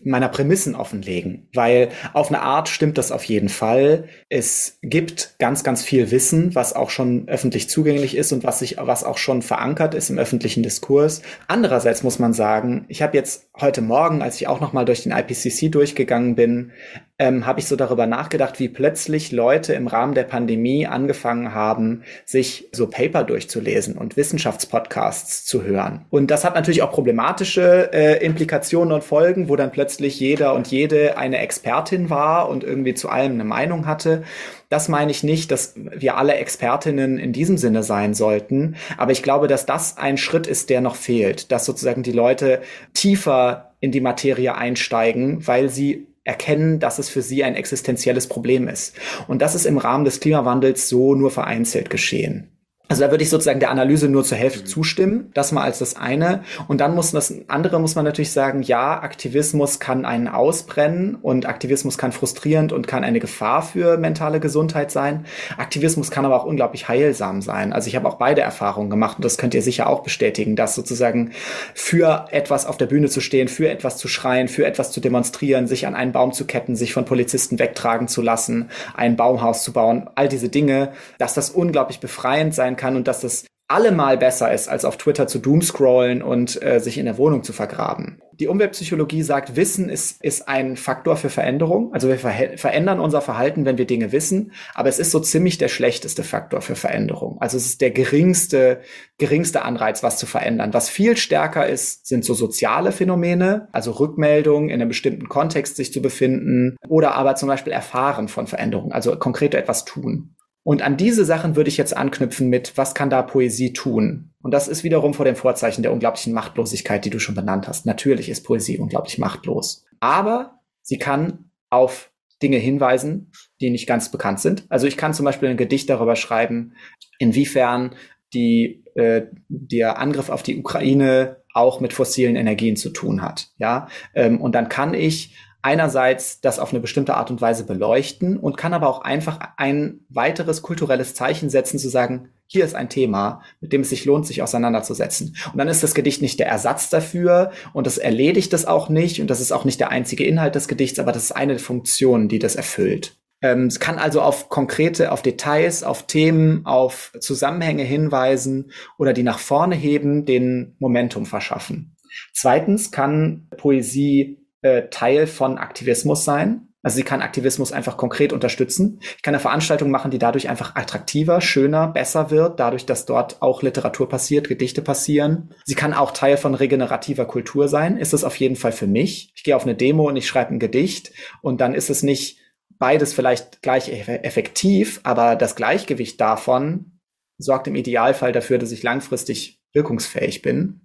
meiner Prämissen offenlegen, weil auf eine Art stimmt das auf jeden Fall. Es gibt ganz, ganz viel Wissen, was auch schon öffentlich zugänglich ist und was sich, was auch schon verankert ist im öffentlichen Diskurs. Andererseits muss man sagen, ich habe jetzt heute Morgen, als ich auch noch mal durch den IPCC durchgegangen bin, ähm, habe ich so darüber nachgedacht, wie plötzlich Leute im Rahmen der Pandemie angefangen haben, sich so Paper durchzulesen und Wissenschaftspodcasts zu hören. Und das hat natürlich auch problematische äh, Implikationen und Folgen, wo dann plötzlich jeder und jede eine Expertin war und irgendwie zu allem eine Meinung hatte. Das meine ich nicht, dass wir alle Expertinnen in diesem Sinne sein sollten. Aber ich glaube, dass das ein Schritt ist, der noch fehlt, dass sozusagen die Leute tiefer in die Materie einsteigen, weil sie erkennen, dass es für sie ein existenzielles Problem ist. Und das ist im Rahmen des Klimawandels so nur vereinzelt geschehen. Also da würde ich sozusagen der Analyse nur zur Hälfte mhm. zustimmen. Das mal als das eine. Und dann muss das andere muss man natürlich sagen, ja, Aktivismus kann einen ausbrennen und Aktivismus kann frustrierend und kann eine Gefahr für mentale Gesundheit sein. Aktivismus kann aber auch unglaublich heilsam sein. Also ich habe auch beide Erfahrungen gemacht und das könnt ihr sicher auch bestätigen, dass sozusagen für etwas auf der Bühne zu stehen, für etwas zu schreien, für etwas zu demonstrieren, sich an einen Baum zu ketten, sich von Polizisten wegtragen zu lassen, ein Baumhaus zu bauen, all diese Dinge, dass das unglaublich befreiend sein sein kann und dass das allemal besser ist, als auf Twitter zu doomscrollen und äh, sich in der Wohnung zu vergraben. Die Umweltpsychologie sagt, Wissen ist, ist ein Faktor für Veränderung. Also wir ver verändern unser Verhalten, wenn wir Dinge wissen, aber es ist so ziemlich der schlechteste Faktor für Veränderung. Also es ist der geringste, geringste Anreiz, was zu verändern. Was viel stärker ist, sind so soziale Phänomene, also Rückmeldungen in einem bestimmten Kontext sich zu befinden oder aber zum Beispiel Erfahren von Veränderungen, also konkret etwas tun. Und an diese Sachen würde ich jetzt anknüpfen mit, was kann da Poesie tun? Und das ist wiederum vor dem Vorzeichen der unglaublichen Machtlosigkeit, die du schon benannt hast. Natürlich ist Poesie unglaublich machtlos. Aber sie kann auf Dinge hinweisen, die nicht ganz bekannt sind. Also ich kann zum Beispiel ein Gedicht darüber schreiben, inwiefern die, äh, der Angriff auf die Ukraine auch mit fossilen Energien zu tun hat. Ja, ähm, und dann kann ich einerseits das auf eine bestimmte Art und Weise beleuchten und kann aber auch einfach ein weiteres kulturelles Zeichen setzen, zu sagen, hier ist ein Thema, mit dem es sich lohnt, sich auseinanderzusetzen. Und dann ist das Gedicht nicht der Ersatz dafür und das erledigt es auch nicht und das ist auch nicht der einzige Inhalt des Gedichts, aber das ist eine Funktion, die das erfüllt. Ähm, es kann also auf konkrete, auf Details, auf Themen, auf Zusammenhänge hinweisen oder die nach vorne heben, den Momentum verschaffen. Zweitens kann Poesie äh, Teil von Aktivismus sein. Also sie kann Aktivismus einfach konkret unterstützen. Ich kann eine Veranstaltung machen, die dadurch einfach attraktiver, schöner, besser wird, dadurch, dass dort auch Literatur passiert, Gedichte passieren. Sie kann auch Teil von regenerativer Kultur sein. Ist es auf jeden Fall für mich. Ich gehe auf eine Demo und ich schreibe ein Gedicht und dann ist es nicht beides vielleicht gleich effektiv, aber das Gleichgewicht davon sorgt im Idealfall dafür, dass ich langfristig wirkungsfähig bin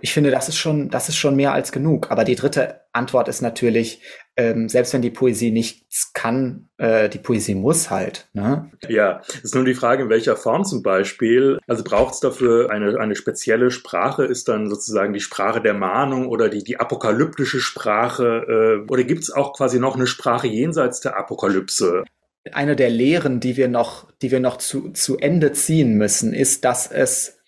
ich finde, das ist schon, das ist schon mehr als genug. Aber die dritte Antwort ist natürlich, ähm, selbst wenn die Poesie nichts kann, äh, die Poesie muss halt. Ne? Ja, es ist nur die Frage, in welcher Form zum Beispiel. Also braucht es dafür eine, eine spezielle Sprache? Ist dann sozusagen die Sprache der Mahnung oder die, die apokalyptische Sprache? Äh, oder gibt es auch quasi noch eine Sprache jenseits der Apokalypse? Eine der Lehren, die wir noch, die wir noch zu, zu Ende ziehen müssen, ist, dass es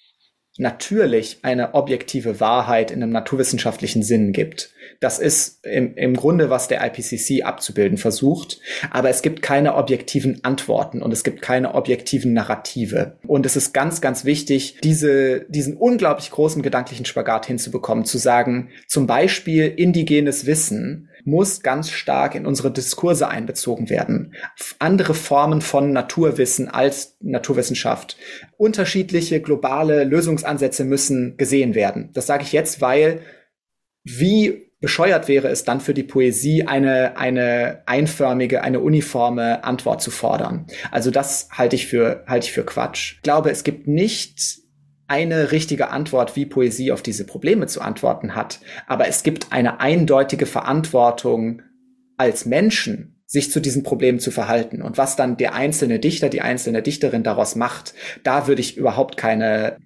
natürlich eine objektive Wahrheit in einem naturwissenschaftlichen Sinn gibt. Das ist im, im Grunde, was der IPCC abzubilden versucht. Aber es gibt keine objektiven Antworten und es gibt keine objektiven Narrative. Und es ist ganz, ganz wichtig, diese, diesen unglaublich großen gedanklichen Spagat hinzubekommen, zu sagen, zum Beispiel indigenes Wissen muss ganz stark in unsere Diskurse einbezogen werden. Andere Formen von Naturwissen als Naturwissenschaft. Unterschiedliche globale Lösungsansätze müssen gesehen werden. Das sage ich jetzt, weil wie bescheuert wäre es dann für die Poesie, eine, eine einförmige, eine uniforme Antwort zu fordern. Also das halte ich für, halte ich für Quatsch. Ich glaube, es gibt nicht eine richtige Antwort, wie Poesie auf diese Probleme zu antworten hat. Aber es gibt eine eindeutige Verantwortung als Menschen, sich zu diesen Problemen zu verhalten. Und was dann der einzelne Dichter, die einzelne Dichterin daraus macht, da würde ich überhaupt keine,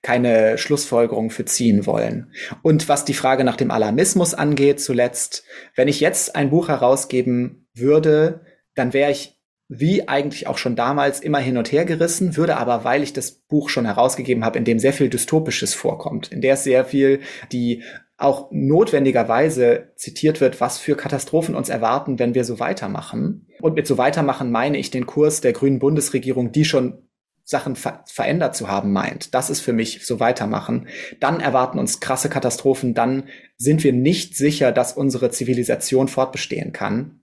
keine Schlussfolgerung für ziehen wollen. Und was die Frage nach dem Alarmismus angeht, zuletzt, wenn ich jetzt ein Buch herausgeben würde, dann wäre ich wie eigentlich auch schon damals immer hin und her gerissen, würde aber, weil ich das Buch schon herausgegeben habe, in dem sehr viel Dystopisches vorkommt, in der sehr viel die auch notwendigerweise zitiert wird, was für Katastrophen uns erwarten, wenn wir so weitermachen. Und mit so weitermachen meine ich den Kurs der grünen Bundesregierung, die schon Sachen ver verändert zu haben meint. Das ist für mich so weitermachen. Dann erwarten uns krasse Katastrophen. Dann sind wir nicht sicher, dass unsere Zivilisation fortbestehen kann.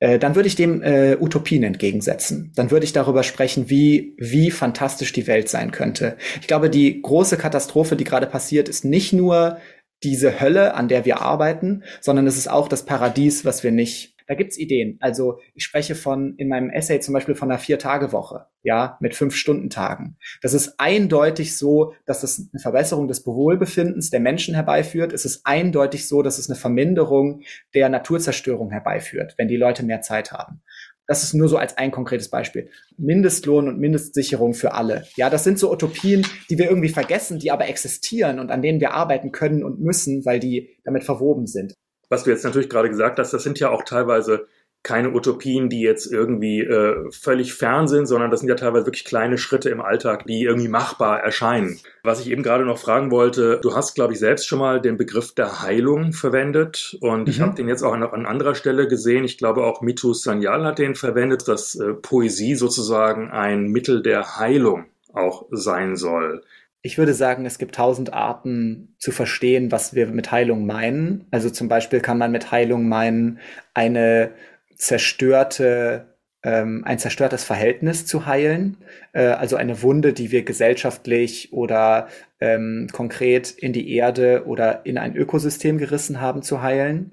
Äh, dann würde ich dem äh, Utopien entgegensetzen. Dann würde ich darüber sprechen, wie, wie fantastisch die Welt sein könnte. Ich glaube, die große Katastrophe, die gerade passiert, ist nicht nur diese Hölle, an der wir arbeiten, sondern es ist auch das Paradies, was wir nicht da gibt's Ideen. Also ich spreche von in meinem Essay zum Beispiel von einer Vier-Tage-Woche, ja, mit Fünf-Stunden-Tagen. Das ist eindeutig so, dass es eine Verbesserung des Wohlbefindens der Menschen herbeiführt. Es ist eindeutig so, dass es eine Verminderung der Naturzerstörung herbeiführt, wenn die Leute mehr Zeit haben. das ist nur so als ein konkretes Beispiel. Mindestlohn und Mindestsicherung für alle. Ja, das sind so Utopien, die wir irgendwie vergessen, die aber existieren und an denen wir arbeiten können und müssen, weil die damit verwoben sind. Was du jetzt natürlich gerade gesagt hast, das sind ja auch teilweise keine Utopien, die jetzt irgendwie äh, völlig fern sind, sondern das sind ja teilweise wirklich kleine Schritte im Alltag, die irgendwie machbar erscheinen. Was ich eben gerade noch fragen wollte, du hast, glaube ich, selbst schon mal den Begriff der Heilung verwendet und mhm. ich habe den jetzt auch an, an, anderer Stelle gesehen. Ich glaube auch Mitu Sanyal hat den verwendet, dass äh, Poesie sozusagen ein Mittel der Heilung auch sein soll. Ich würde sagen, es gibt tausend Arten zu verstehen, was wir mit Heilung meinen. Also zum Beispiel kann man mit Heilung meinen, eine zerstörte, ähm, ein zerstörtes Verhältnis zu heilen, äh, also eine Wunde, die wir gesellschaftlich oder ähm, konkret in die Erde oder in ein Ökosystem gerissen haben, zu heilen.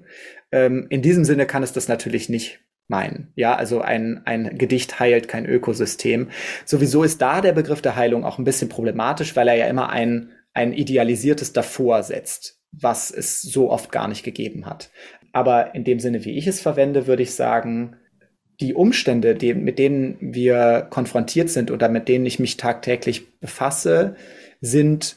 Ähm, in diesem Sinne kann es das natürlich nicht meinen. Ja, also ein, ein Gedicht heilt kein Ökosystem. Sowieso ist da der Begriff der Heilung auch ein bisschen problematisch, weil er ja immer ein, ein idealisiertes davor setzt, was es so oft gar nicht gegeben hat. Aber in dem Sinne, wie ich es verwende, würde ich sagen, die Umstände, die, mit denen wir konfrontiert sind oder mit denen ich mich tagtäglich befasse, sind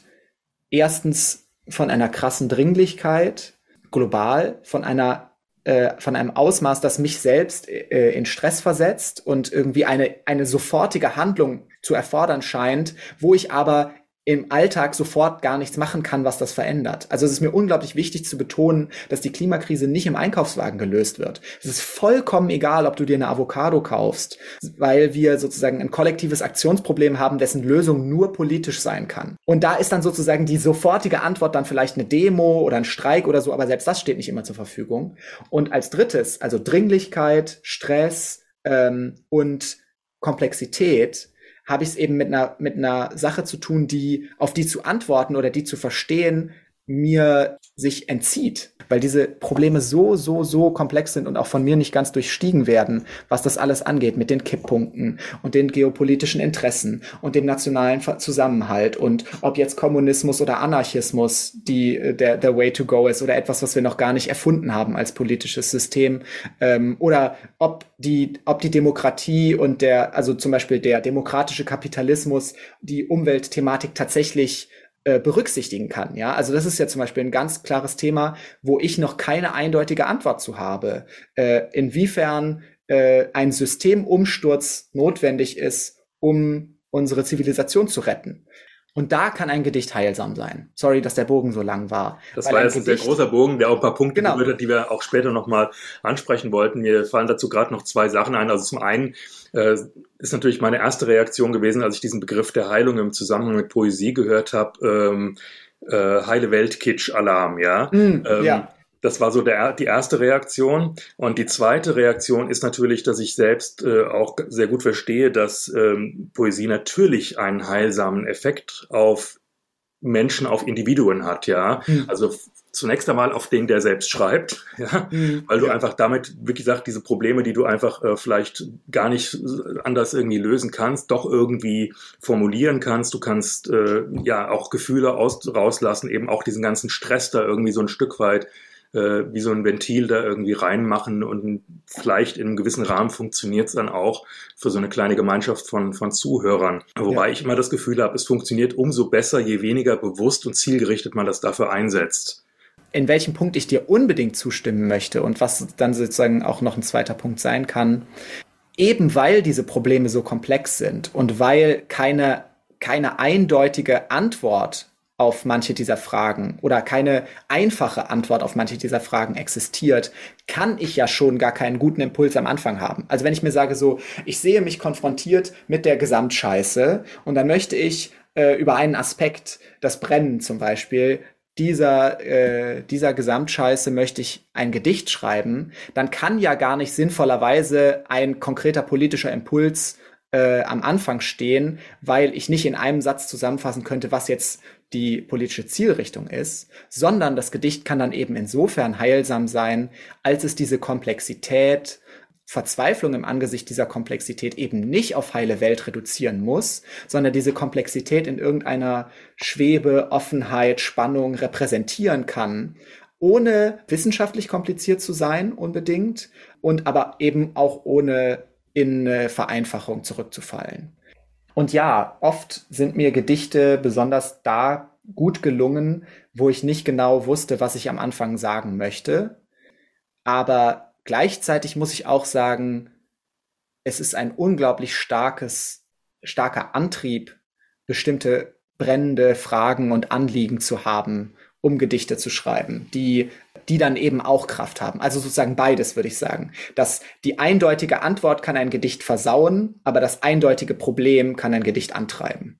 erstens von einer krassen Dringlichkeit global, von einer äh, von einem Ausmaß, das mich selbst äh, in Stress versetzt und irgendwie eine eine sofortige Handlung zu erfordern scheint, wo ich aber im Alltag sofort gar nichts machen kann, was das verändert. Also es ist mir unglaublich wichtig zu betonen, dass die Klimakrise nicht im Einkaufswagen gelöst wird. Es ist vollkommen egal, ob du dir eine Avocado kaufst, weil wir sozusagen ein kollektives Aktionsproblem haben, dessen Lösung nur politisch sein kann. Und da ist dann sozusagen die sofortige Antwort dann vielleicht eine Demo oder ein Streik oder so, aber selbst das steht nicht immer zur Verfügung. Und als drittes, also Dringlichkeit, Stress ähm, und Komplexität habe ich es eben mit einer, mit einer Sache zu tun, die auf die zu antworten oder die zu verstehen, mir sich entzieht, weil diese Probleme so, so, so komplex sind und auch von mir nicht ganz durchstiegen werden, was das alles angeht mit den Kipppunkten und den geopolitischen Interessen und dem nationalen Zusammenhalt und ob jetzt Kommunismus oder Anarchismus die, äh, der, der Way to go ist oder etwas, was wir noch gar nicht erfunden haben als politisches System ähm, oder ob die, ob die Demokratie und der, also zum Beispiel der demokratische Kapitalismus die Umweltthematik tatsächlich berücksichtigen kann. Ja, also das ist ja zum Beispiel ein ganz klares Thema, wo ich noch keine eindeutige Antwort zu habe. Äh, inwiefern äh, ein Systemumsturz notwendig ist, um unsere Zivilisation zu retten. Und da kann ein Gedicht heilsam sein. Sorry, dass der Bogen so lang war. Das war jetzt ein sehr großer Bogen, der auch ein paar Punkte genau. hat, die wir auch später nochmal ansprechen wollten. Mir fallen dazu gerade noch zwei Sachen ein. Also zum einen äh, ist natürlich meine erste Reaktion gewesen, als ich diesen Begriff der Heilung im Zusammenhang mit Poesie gehört habe. Ähm, äh, Heile Welt Kitsch Alarm, ja. Mm, ähm, ja. Das war so der, die erste Reaktion. Und die zweite Reaktion ist natürlich, dass ich selbst äh, auch sehr gut verstehe, dass ähm, Poesie natürlich einen heilsamen Effekt auf Menschen, auf Individuen hat, ja. Mhm. Also zunächst einmal auf den, der selbst schreibt, ja, mhm. weil du ja. einfach damit, wie gesagt, diese Probleme, die du einfach äh, vielleicht gar nicht anders irgendwie lösen kannst, doch irgendwie formulieren kannst. Du kannst äh, ja auch Gefühle aus, rauslassen, eben auch diesen ganzen Stress da irgendwie so ein Stück weit äh, wie so ein Ventil da irgendwie reinmachen und vielleicht in einem gewissen Rahmen funktioniert es dann auch für so eine kleine Gemeinschaft von, von Zuhörern. Wobei ja. ich immer das Gefühl habe, es funktioniert umso besser, je weniger bewusst und zielgerichtet man das dafür einsetzt in welchem Punkt ich dir unbedingt zustimmen möchte und was dann sozusagen auch noch ein zweiter Punkt sein kann, eben weil diese Probleme so komplex sind und weil keine, keine eindeutige Antwort auf manche dieser Fragen oder keine einfache Antwort auf manche dieser Fragen existiert, kann ich ja schon gar keinen guten Impuls am Anfang haben. Also wenn ich mir sage so, ich sehe mich konfrontiert mit der Gesamtscheiße und dann möchte ich äh, über einen Aspekt, das Brennen zum Beispiel, dieser, äh, dieser Gesamtscheiße möchte ich ein Gedicht schreiben, dann kann ja gar nicht sinnvollerweise ein konkreter politischer Impuls äh, am Anfang stehen, weil ich nicht in einem Satz zusammenfassen könnte, was jetzt die politische Zielrichtung ist, sondern das Gedicht kann dann eben insofern heilsam sein, als es diese Komplexität, Verzweiflung im Angesicht dieser Komplexität eben nicht auf heile Welt reduzieren muss, sondern diese Komplexität in irgendeiner Schwebe, Offenheit, Spannung repräsentieren kann, ohne wissenschaftlich kompliziert zu sein unbedingt und aber eben auch ohne in Vereinfachung zurückzufallen. Und ja, oft sind mir Gedichte besonders da gut gelungen, wo ich nicht genau wusste, was ich am Anfang sagen möchte. Aber gleichzeitig muss ich auch sagen, es ist ein unglaublich starkes, starker Antrieb, bestimmte brennende Fragen und Anliegen zu haben, um Gedichte zu schreiben, die, die dann eben auch Kraft haben. Also sozusagen beides, würde ich sagen. Dass die eindeutige Antwort kann ein Gedicht versauen, aber das eindeutige Problem kann ein Gedicht antreiben.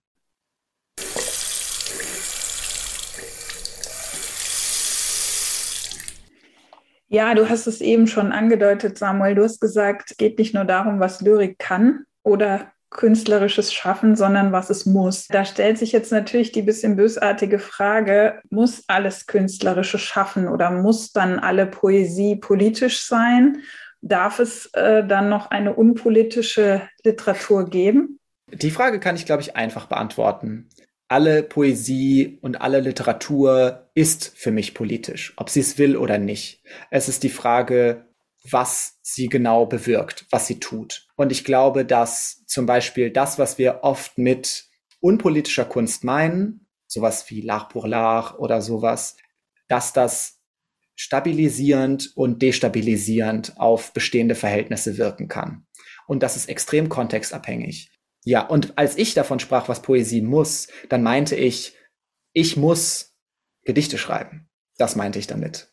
Ja, du hast es eben schon angedeutet, Samuel. Du hast gesagt, es geht nicht nur darum, was Lyrik kann oder künstlerisches Schaffen, sondern was es muss. Da stellt sich jetzt natürlich die bisschen bösartige Frage, muss alles künstlerische Schaffen oder muss dann alle Poesie politisch sein? Darf es äh, dann noch eine unpolitische Literatur geben? Die Frage kann ich, glaube ich, einfach beantworten alle Poesie und alle Literatur ist für mich politisch, ob sie es will oder nicht. Es ist die Frage, was sie genau bewirkt, was sie tut. Und ich glaube, dass zum Beispiel das, was wir oft mit unpolitischer Kunst meinen, sowas wie L'art pour l'art oder sowas, dass das stabilisierend und destabilisierend auf bestehende Verhältnisse wirken kann. Und das ist extrem kontextabhängig. Ja, und als ich davon sprach, was Poesie muss, dann meinte ich, ich muss Gedichte schreiben. Das meinte ich damit.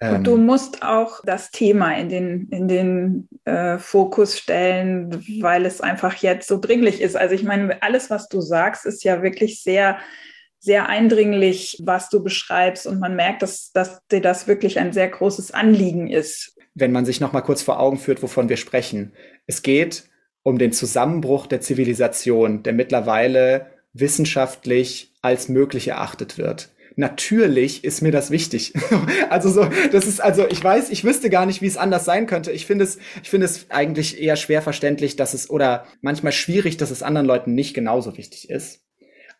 Und ähm, du musst auch das Thema in den, in den äh, Fokus stellen, weil es einfach jetzt so dringlich ist. Also ich meine, alles, was du sagst, ist ja wirklich sehr, sehr eindringlich, was du beschreibst. Und man merkt, dass, dass dir das wirklich ein sehr großes Anliegen ist. Wenn man sich noch mal kurz vor Augen führt, wovon wir sprechen. Es geht um den Zusammenbruch der Zivilisation, der mittlerweile wissenschaftlich als möglich erachtet wird. Natürlich ist mir das wichtig. also so, das ist also, ich weiß, ich wüsste gar nicht, wie es anders sein könnte. Ich finde es, ich finde es eigentlich eher schwer verständlich, dass es oder manchmal schwierig, dass es anderen Leuten nicht genauso wichtig ist.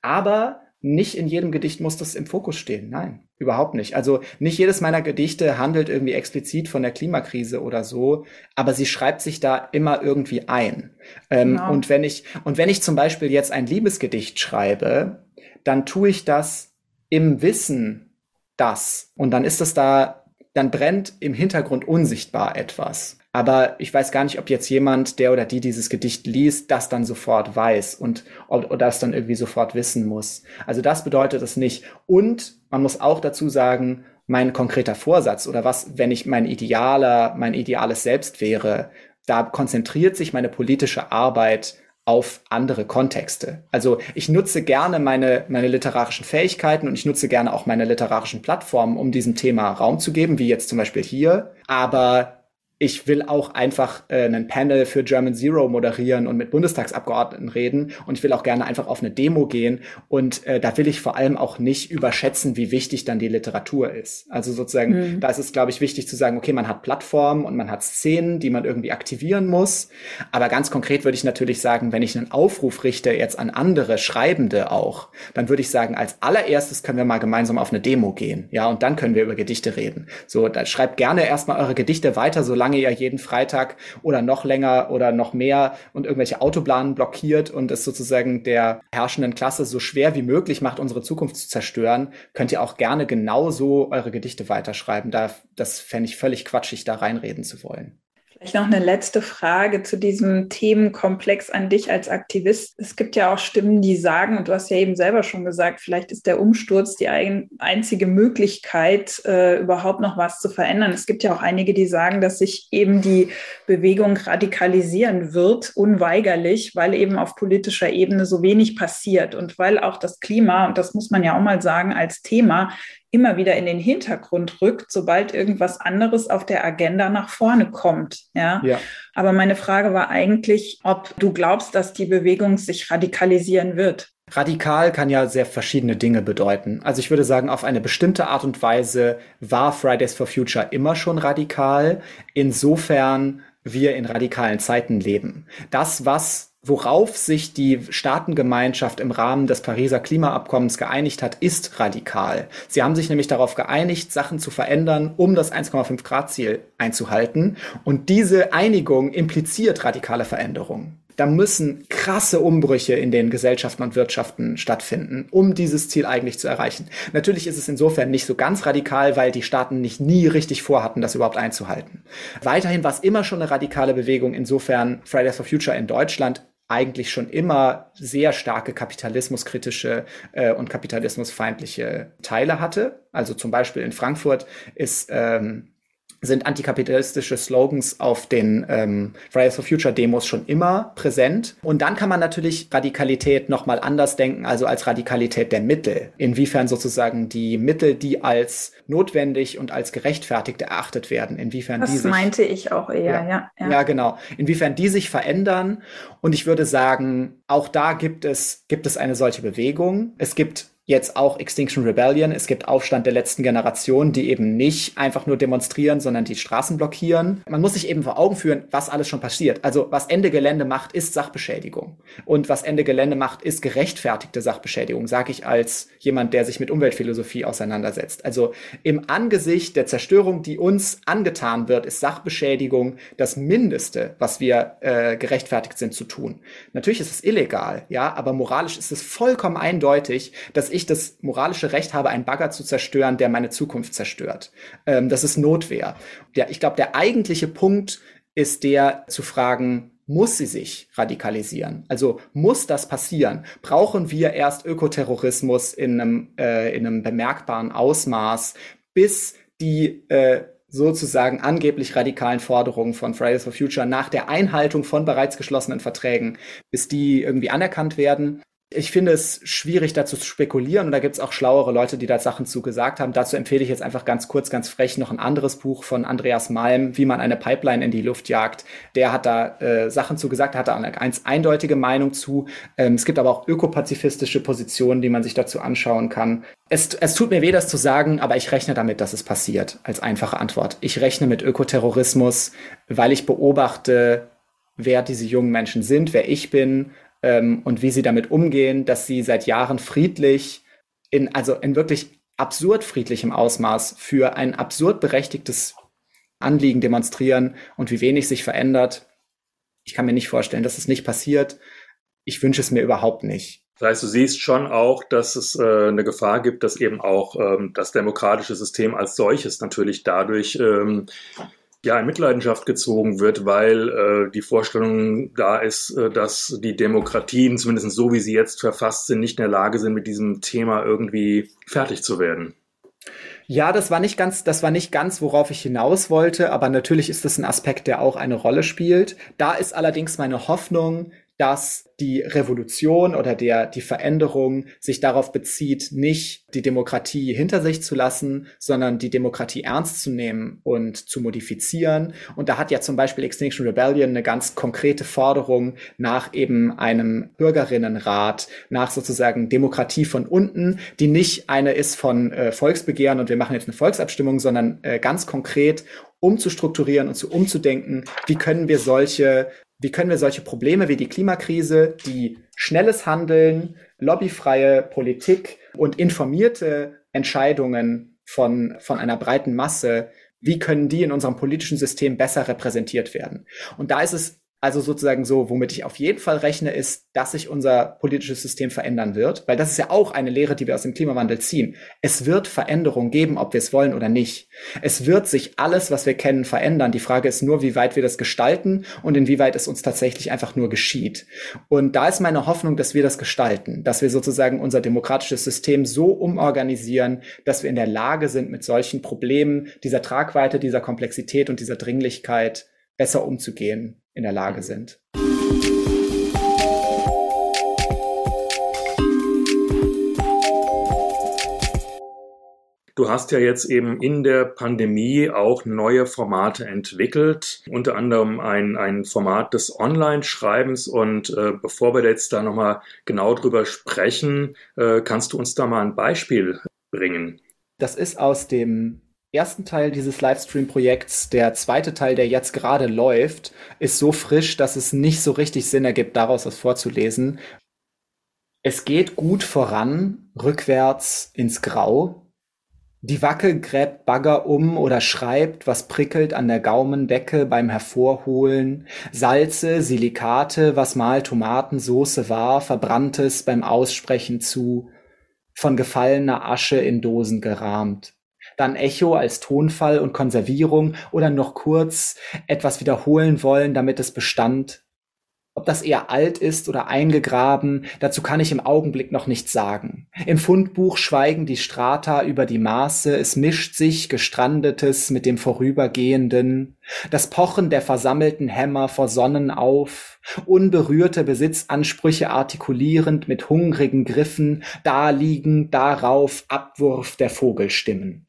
Aber nicht in jedem Gedicht muss das im Fokus stehen. Nein, überhaupt nicht. Also nicht jedes meiner Gedichte handelt irgendwie explizit von der Klimakrise oder so, aber sie schreibt sich da immer irgendwie ein. Ähm, genau. Und wenn ich, und wenn ich zum Beispiel jetzt ein Liebesgedicht schreibe, dann tue ich das im Wissen, dass, und dann ist es da, dann brennt im Hintergrund unsichtbar etwas. Aber ich weiß gar nicht, ob jetzt jemand, der oder die dieses Gedicht liest, das dann sofort weiß und oder das dann irgendwie sofort wissen muss. Also das bedeutet es nicht. Und man muss auch dazu sagen, mein konkreter Vorsatz oder was, wenn ich mein idealer, mein ideales Selbst wäre, da konzentriert sich meine politische Arbeit auf andere Kontexte. Also ich nutze gerne meine, meine literarischen Fähigkeiten und ich nutze gerne auch meine literarischen Plattformen, um diesem Thema Raum zu geben, wie jetzt zum Beispiel hier. Aber ich will auch einfach äh, einen Panel für German Zero moderieren und mit Bundestagsabgeordneten reden und ich will auch gerne einfach auf eine Demo gehen und äh, da will ich vor allem auch nicht überschätzen, wie wichtig dann die Literatur ist. Also sozusagen, mhm. da ist es, glaube ich, wichtig zu sagen, okay, man hat Plattformen und man hat Szenen, die man irgendwie aktivieren muss. Aber ganz konkret würde ich natürlich sagen, wenn ich einen Aufruf richte jetzt an andere Schreibende auch, dann würde ich sagen, als allererstes können wir mal gemeinsam auf eine Demo gehen, ja, und dann können wir über Gedichte reden. So, da schreibt gerne erstmal eure Gedichte weiter, solange solange ihr jeden Freitag oder noch länger oder noch mehr und irgendwelche Autobahnen blockiert und es sozusagen der herrschenden Klasse so schwer wie möglich macht, unsere Zukunft zu zerstören, könnt ihr auch gerne genauso eure Gedichte weiterschreiben. Da, das fände ich völlig quatschig, da reinreden zu wollen. Vielleicht noch eine letzte Frage zu diesem Themenkomplex an dich als Aktivist. Es gibt ja auch Stimmen, die sagen, und du hast ja eben selber schon gesagt, vielleicht ist der Umsturz die ein, einzige Möglichkeit, äh, überhaupt noch was zu verändern. Es gibt ja auch einige, die sagen, dass sich eben die Bewegung radikalisieren wird, unweigerlich, weil eben auf politischer Ebene so wenig passiert und weil auch das Klima, und das muss man ja auch mal sagen, als Thema immer wieder in den Hintergrund rückt, sobald irgendwas anderes auf der Agenda nach vorne kommt. Ja? ja. Aber meine Frage war eigentlich, ob du glaubst, dass die Bewegung sich radikalisieren wird. Radikal kann ja sehr verschiedene Dinge bedeuten. Also ich würde sagen, auf eine bestimmte Art und Weise war Fridays for Future immer schon radikal. Insofern wir in radikalen Zeiten leben. Das, was worauf sich die Staatengemeinschaft im Rahmen des Pariser Klimaabkommens geeinigt hat, ist radikal. Sie haben sich nämlich darauf geeinigt, Sachen zu verändern, um das 1,5 Grad Ziel einzuhalten. Und diese Einigung impliziert radikale Veränderungen. Da müssen krasse Umbrüche in den Gesellschaften und Wirtschaften stattfinden, um dieses Ziel eigentlich zu erreichen. Natürlich ist es insofern nicht so ganz radikal, weil die Staaten nicht nie richtig vorhatten, das überhaupt einzuhalten. Weiterhin war es immer schon eine radikale Bewegung, insofern Fridays for Future in Deutschland eigentlich schon immer sehr starke kapitalismuskritische äh, und kapitalismusfeindliche Teile hatte. Also zum Beispiel in Frankfurt ist ähm, sind antikapitalistische Slogans auf den ähm, Fridays for Future Demos schon immer präsent. Und dann kann man natürlich Radikalität nochmal anders denken, also als Radikalität der Mittel. Inwiefern sozusagen die Mittel, die als notwendig und als gerechtfertigt erachtet werden, inwiefern das die sich... Das meinte ich auch eher, ja, ja, ja. Ja, genau. Inwiefern die sich verändern. Und ich würde sagen, auch da gibt es, gibt es eine solche Bewegung. Es gibt jetzt auch Extinction Rebellion. Es gibt Aufstand der letzten Generation, die eben nicht einfach nur demonstrieren, sondern die Straßen blockieren. Man muss sich eben vor Augen führen, was alles schon passiert. Also was Ende Gelände macht, ist Sachbeschädigung. Und was Ende Gelände macht, ist gerechtfertigte Sachbeschädigung, sage ich als jemand, der sich mit Umweltphilosophie auseinandersetzt. Also im Angesicht der Zerstörung, die uns angetan wird, ist Sachbeschädigung das Mindeste, was wir äh, gerechtfertigt sind zu tun. Natürlich ist es illegal, ja, aber moralisch ist es vollkommen eindeutig, dass ich ich das moralische Recht habe, einen Bagger zu zerstören, der meine Zukunft zerstört. Ähm, das ist Notwehr. Der, ich glaube, der eigentliche Punkt ist der zu fragen, muss sie sich radikalisieren? Also muss das passieren? Brauchen wir erst Ökoterrorismus in einem, äh, in einem bemerkbaren Ausmaß, bis die äh, sozusagen angeblich radikalen Forderungen von Fridays for Future nach der Einhaltung von bereits geschlossenen Verträgen, bis die irgendwie anerkannt werden? Ich finde es schwierig, dazu zu spekulieren und da gibt es auch schlauere Leute, die da Sachen zu gesagt haben. Dazu empfehle ich jetzt einfach ganz kurz, ganz frech noch ein anderes Buch von Andreas Malm, wie man eine Pipeline in die Luft jagt. Der hat da äh, Sachen zu gesagt, hat da eine ganz eindeutige Meinung zu. Ähm, es gibt aber auch ökopazifistische Positionen, die man sich dazu anschauen kann. Es, es tut mir weh, das zu sagen, aber ich rechne damit, dass es passiert, als einfache Antwort. Ich rechne mit Ökoterrorismus, weil ich beobachte, wer diese jungen Menschen sind, wer ich bin, ähm, und wie sie damit umgehen, dass sie seit Jahren friedlich in, also in wirklich absurd friedlichem Ausmaß für ein absurd berechtigtes Anliegen demonstrieren und wie wenig sich verändert. Ich kann mir nicht vorstellen, dass es nicht passiert. Ich wünsche es mir überhaupt nicht. Das heißt, du siehst schon auch, dass es äh, eine Gefahr gibt, dass eben auch ähm, das demokratische System als solches natürlich dadurch ähm, ja in Mitleidenschaft gezogen wird, weil äh, die Vorstellung da ist, äh, dass die Demokratien, zumindest so wie sie jetzt verfasst sind, nicht in der Lage sind, mit diesem Thema irgendwie fertig zu werden. Ja, das war nicht ganz, das war nicht ganz, worauf ich hinaus wollte, aber natürlich ist das ein Aspekt, der auch eine Rolle spielt. Da ist allerdings meine Hoffnung, dass die Revolution oder der, die Veränderung sich darauf bezieht, nicht die Demokratie hinter sich zu lassen, sondern die Demokratie ernst zu nehmen und zu modifizieren. Und da hat ja zum Beispiel Extinction Rebellion eine ganz konkrete Forderung nach eben einem Bürgerinnenrat, nach sozusagen Demokratie von unten, die nicht eine ist von äh, Volksbegehren und wir machen jetzt eine Volksabstimmung, sondern äh, ganz konkret umzustrukturieren und zu umzudenken, wie können wir solche wie können wir solche Probleme wie die Klimakrise, die schnelles Handeln, lobbyfreie Politik und informierte Entscheidungen von, von einer breiten Masse, wie können die in unserem politischen System besser repräsentiert werden? Und da ist es also sozusagen so, womit ich auf jeden Fall rechne, ist, dass sich unser politisches System verändern wird, weil das ist ja auch eine Lehre, die wir aus dem Klimawandel ziehen. Es wird Veränderung geben, ob wir es wollen oder nicht. Es wird sich alles, was wir kennen, verändern. Die Frage ist nur, wie weit wir das gestalten und inwieweit es uns tatsächlich einfach nur geschieht. Und da ist meine Hoffnung, dass wir das gestalten, dass wir sozusagen unser demokratisches System so umorganisieren, dass wir in der Lage sind, mit solchen Problemen dieser Tragweite, dieser Komplexität und dieser Dringlichkeit besser umzugehen in der Lage sind. Du hast ja jetzt eben in der Pandemie auch neue Formate entwickelt, unter anderem ein, ein Format des Online-Schreibens. Und äh, bevor wir jetzt da nochmal genau drüber sprechen, äh, kannst du uns da mal ein Beispiel bringen? Das ist aus dem ersten Teil dieses Livestream-Projekts, der zweite Teil, der jetzt gerade läuft, ist so frisch, dass es nicht so richtig Sinn ergibt, daraus was vorzulesen. Es geht gut voran, rückwärts ins Grau. Die Wackel gräbt Bagger um oder schreibt, was prickelt an der Gaumendecke beim Hervorholen. Salze, Silikate, was mal Tomatensoße war, verbranntes beim Aussprechen zu, von gefallener Asche in Dosen gerahmt. Dann Echo als Tonfall und Konservierung oder noch kurz etwas wiederholen wollen, damit es bestand, ob das eher alt ist oder eingegraben, dazu kann ich im Augenblick noch nichts sagen. Im Fundbuch schweigen die Strata über die Maße, es mischt sich Gestrandetes mit dem Vorübergehenden, das Pochen der versammelten Hämmer vor Sonnen auf, unberührte Besitzansprüche artikulierend mit hungrigen Griffen, da liegen, darauf Abwurf der Vogelstimmen.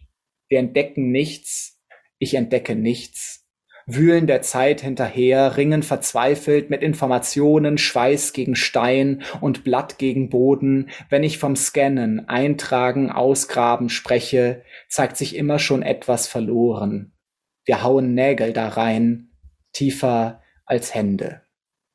Wir entdecken nichts, ich entdecke nichts, wühlen der Zeit hinterher, ringen verzweifelt mit Informationen, Schweiß gegen Stein und Blatt gegen Boden. Wenn ich vom Scannen, Eintragen, Ausgraben spreche, zeigt sich immer schon etwas verloren. Wir hauen Nägel da rein, tiefer als Hände.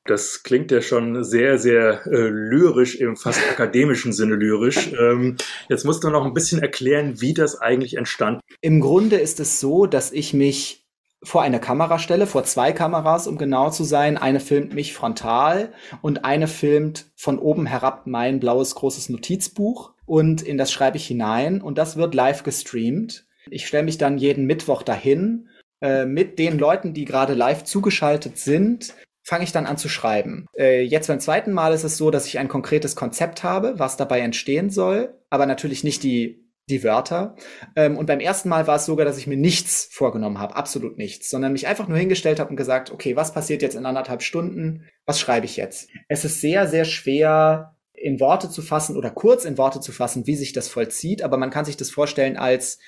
Das klingt ja schon sehr, sehr äh, lyrisch, im fast akademischen Sinne lyrisch. Ähm, jetzt musst du noch ein bisschen erklären, wie das eigentlich entstand. Im Grunde ist es so, dass ich mich vor eine Kamera stelle, vor zwei Kameras, um genau zu sein. Eine filmt mich frontal und eine filmt von oben herab mein blaues großes Notizbuch und in das schreibe ich hinein und das wird live gestreamt. Ich stelle mich dann jeden Mittwoch dahin äh, mit den Leuten, die gerade live zugeschaltet sind, fange ich dann an zu schreiben. Äh, jetzt beim zweiten Mal ist es so, dass ich ein konkretes Konzept habe, was dabei entstehen soll, aber natürlich nicht die die Wörter. Ähm, und beim ersten Mal war es sogar, dass ich mir nichts vorgenommen habe, absolut nichts, sondern mich einfach nur hingestellt habe und gesagt, okay, was passiert jetzt in anderthalb Stunden? Was schreibe ich jetzt? Es ist sehr, sehr schwer in Worte zu fassen oder kurz in Worte zu fassen, wie sich das vollzieht, aber man kann sich das vorstellen als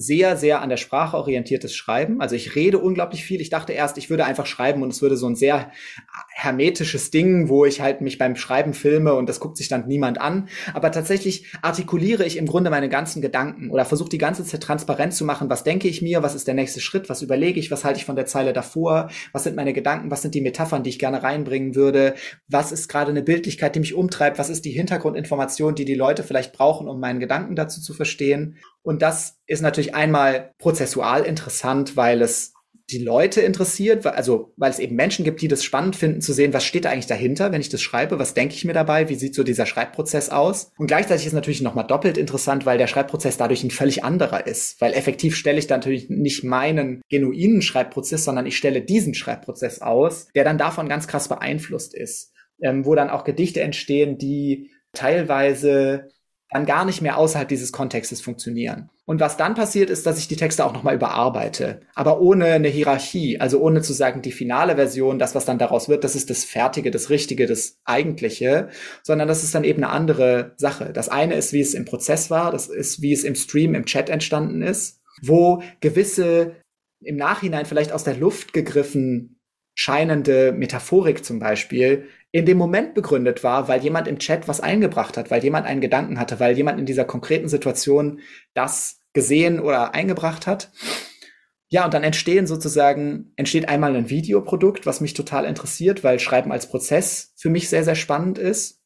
sehr, sehr an der Sprache orientiertes Schreiben. Also ich rede unglaublich viel. Ich dachte erst, ich würde einfach schreiben und es würde so ein sehr hermetisches Ding, wo ich halt mich beim Schreiben filme und das guckt sich dann niemand an. Aber tatsächlich artikuliere ich im Grunde meine ganzen Gedanken oder versuche die ganze Zeit transparent zu machen, was denke ich mir, was ist der nächste Schritt, was überlege ich, was halte ich von der Zeile davor, was sind meine Gedanken, was sind die Metaphern, die ich gerne reinbringen würde, was ist gerade eine Bildlichkeit, die mich umtreibt, was ist die Hintergrundinformation, die die Leute vielleicht brauchen, um meinen Gedanken dazu zu verstehen. Und das ist natürlich einmal prozessual interessant, weil es die Leute interessiert, also weil es eben Menschen gibt, die das spannend finden zu sehen, was steht da eigentlich dahinter, wenn ich das schreibe, was denke ich mir dabei, wie sieht so dieser Schreibprozess aus. Und gleichzeitig ist natürlich nochmal doppelt interessant, weil der Schreibprozess dadurch ein völlig anderer ist, weil effektiv stelle ich da natürlich nicht meinen genuinen Schreibprozess, sondern ich stelle diesen Schreibprozess aus, der dann davon ganz krass beeinflusst ist, ähm, wo dann auch Gedichte entstehen, die teilweise dann gar nicht mehr außerhalb dieses Kontextes funktionieren. Und was dann passiert, ist, dass ich die Texte auch nochmal überarbeite, aber ohne eine Hierarchie, also ohne zu sagen, die finale Version, das, was dann daraus wird, das ist das Fertige, das Richtige, das Eigentliche, sondern das ist dann eben eine andere Sache. Das eine ist, wie es im Prozess war, das ist, wie es im Stream, im Chat entstanden ist, wo gewisse im Nachhinein vielleicht aus der Luft gegriffen scheinende Metaphorik zum Beispiel in dem Moment begründet war, weil jemand im Chat was eingebracht hat, weil jemand einen Gedanken hatte, weil jemand in dieser konkreten Situation das gesehen oder eingebracht hat. Ja, und dann entstehen sozusagen, entsteht einmal ein Videoprodukt, was mich total interessiert, weil Schreiben als Prozess für mich sehr, sehr spannend ist.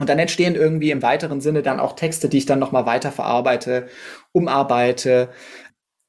Und dann entstehen irgendwie im weiteren Sinne dann auch Texte, die ich dann nochmal weiter verarbeite, umarbeite,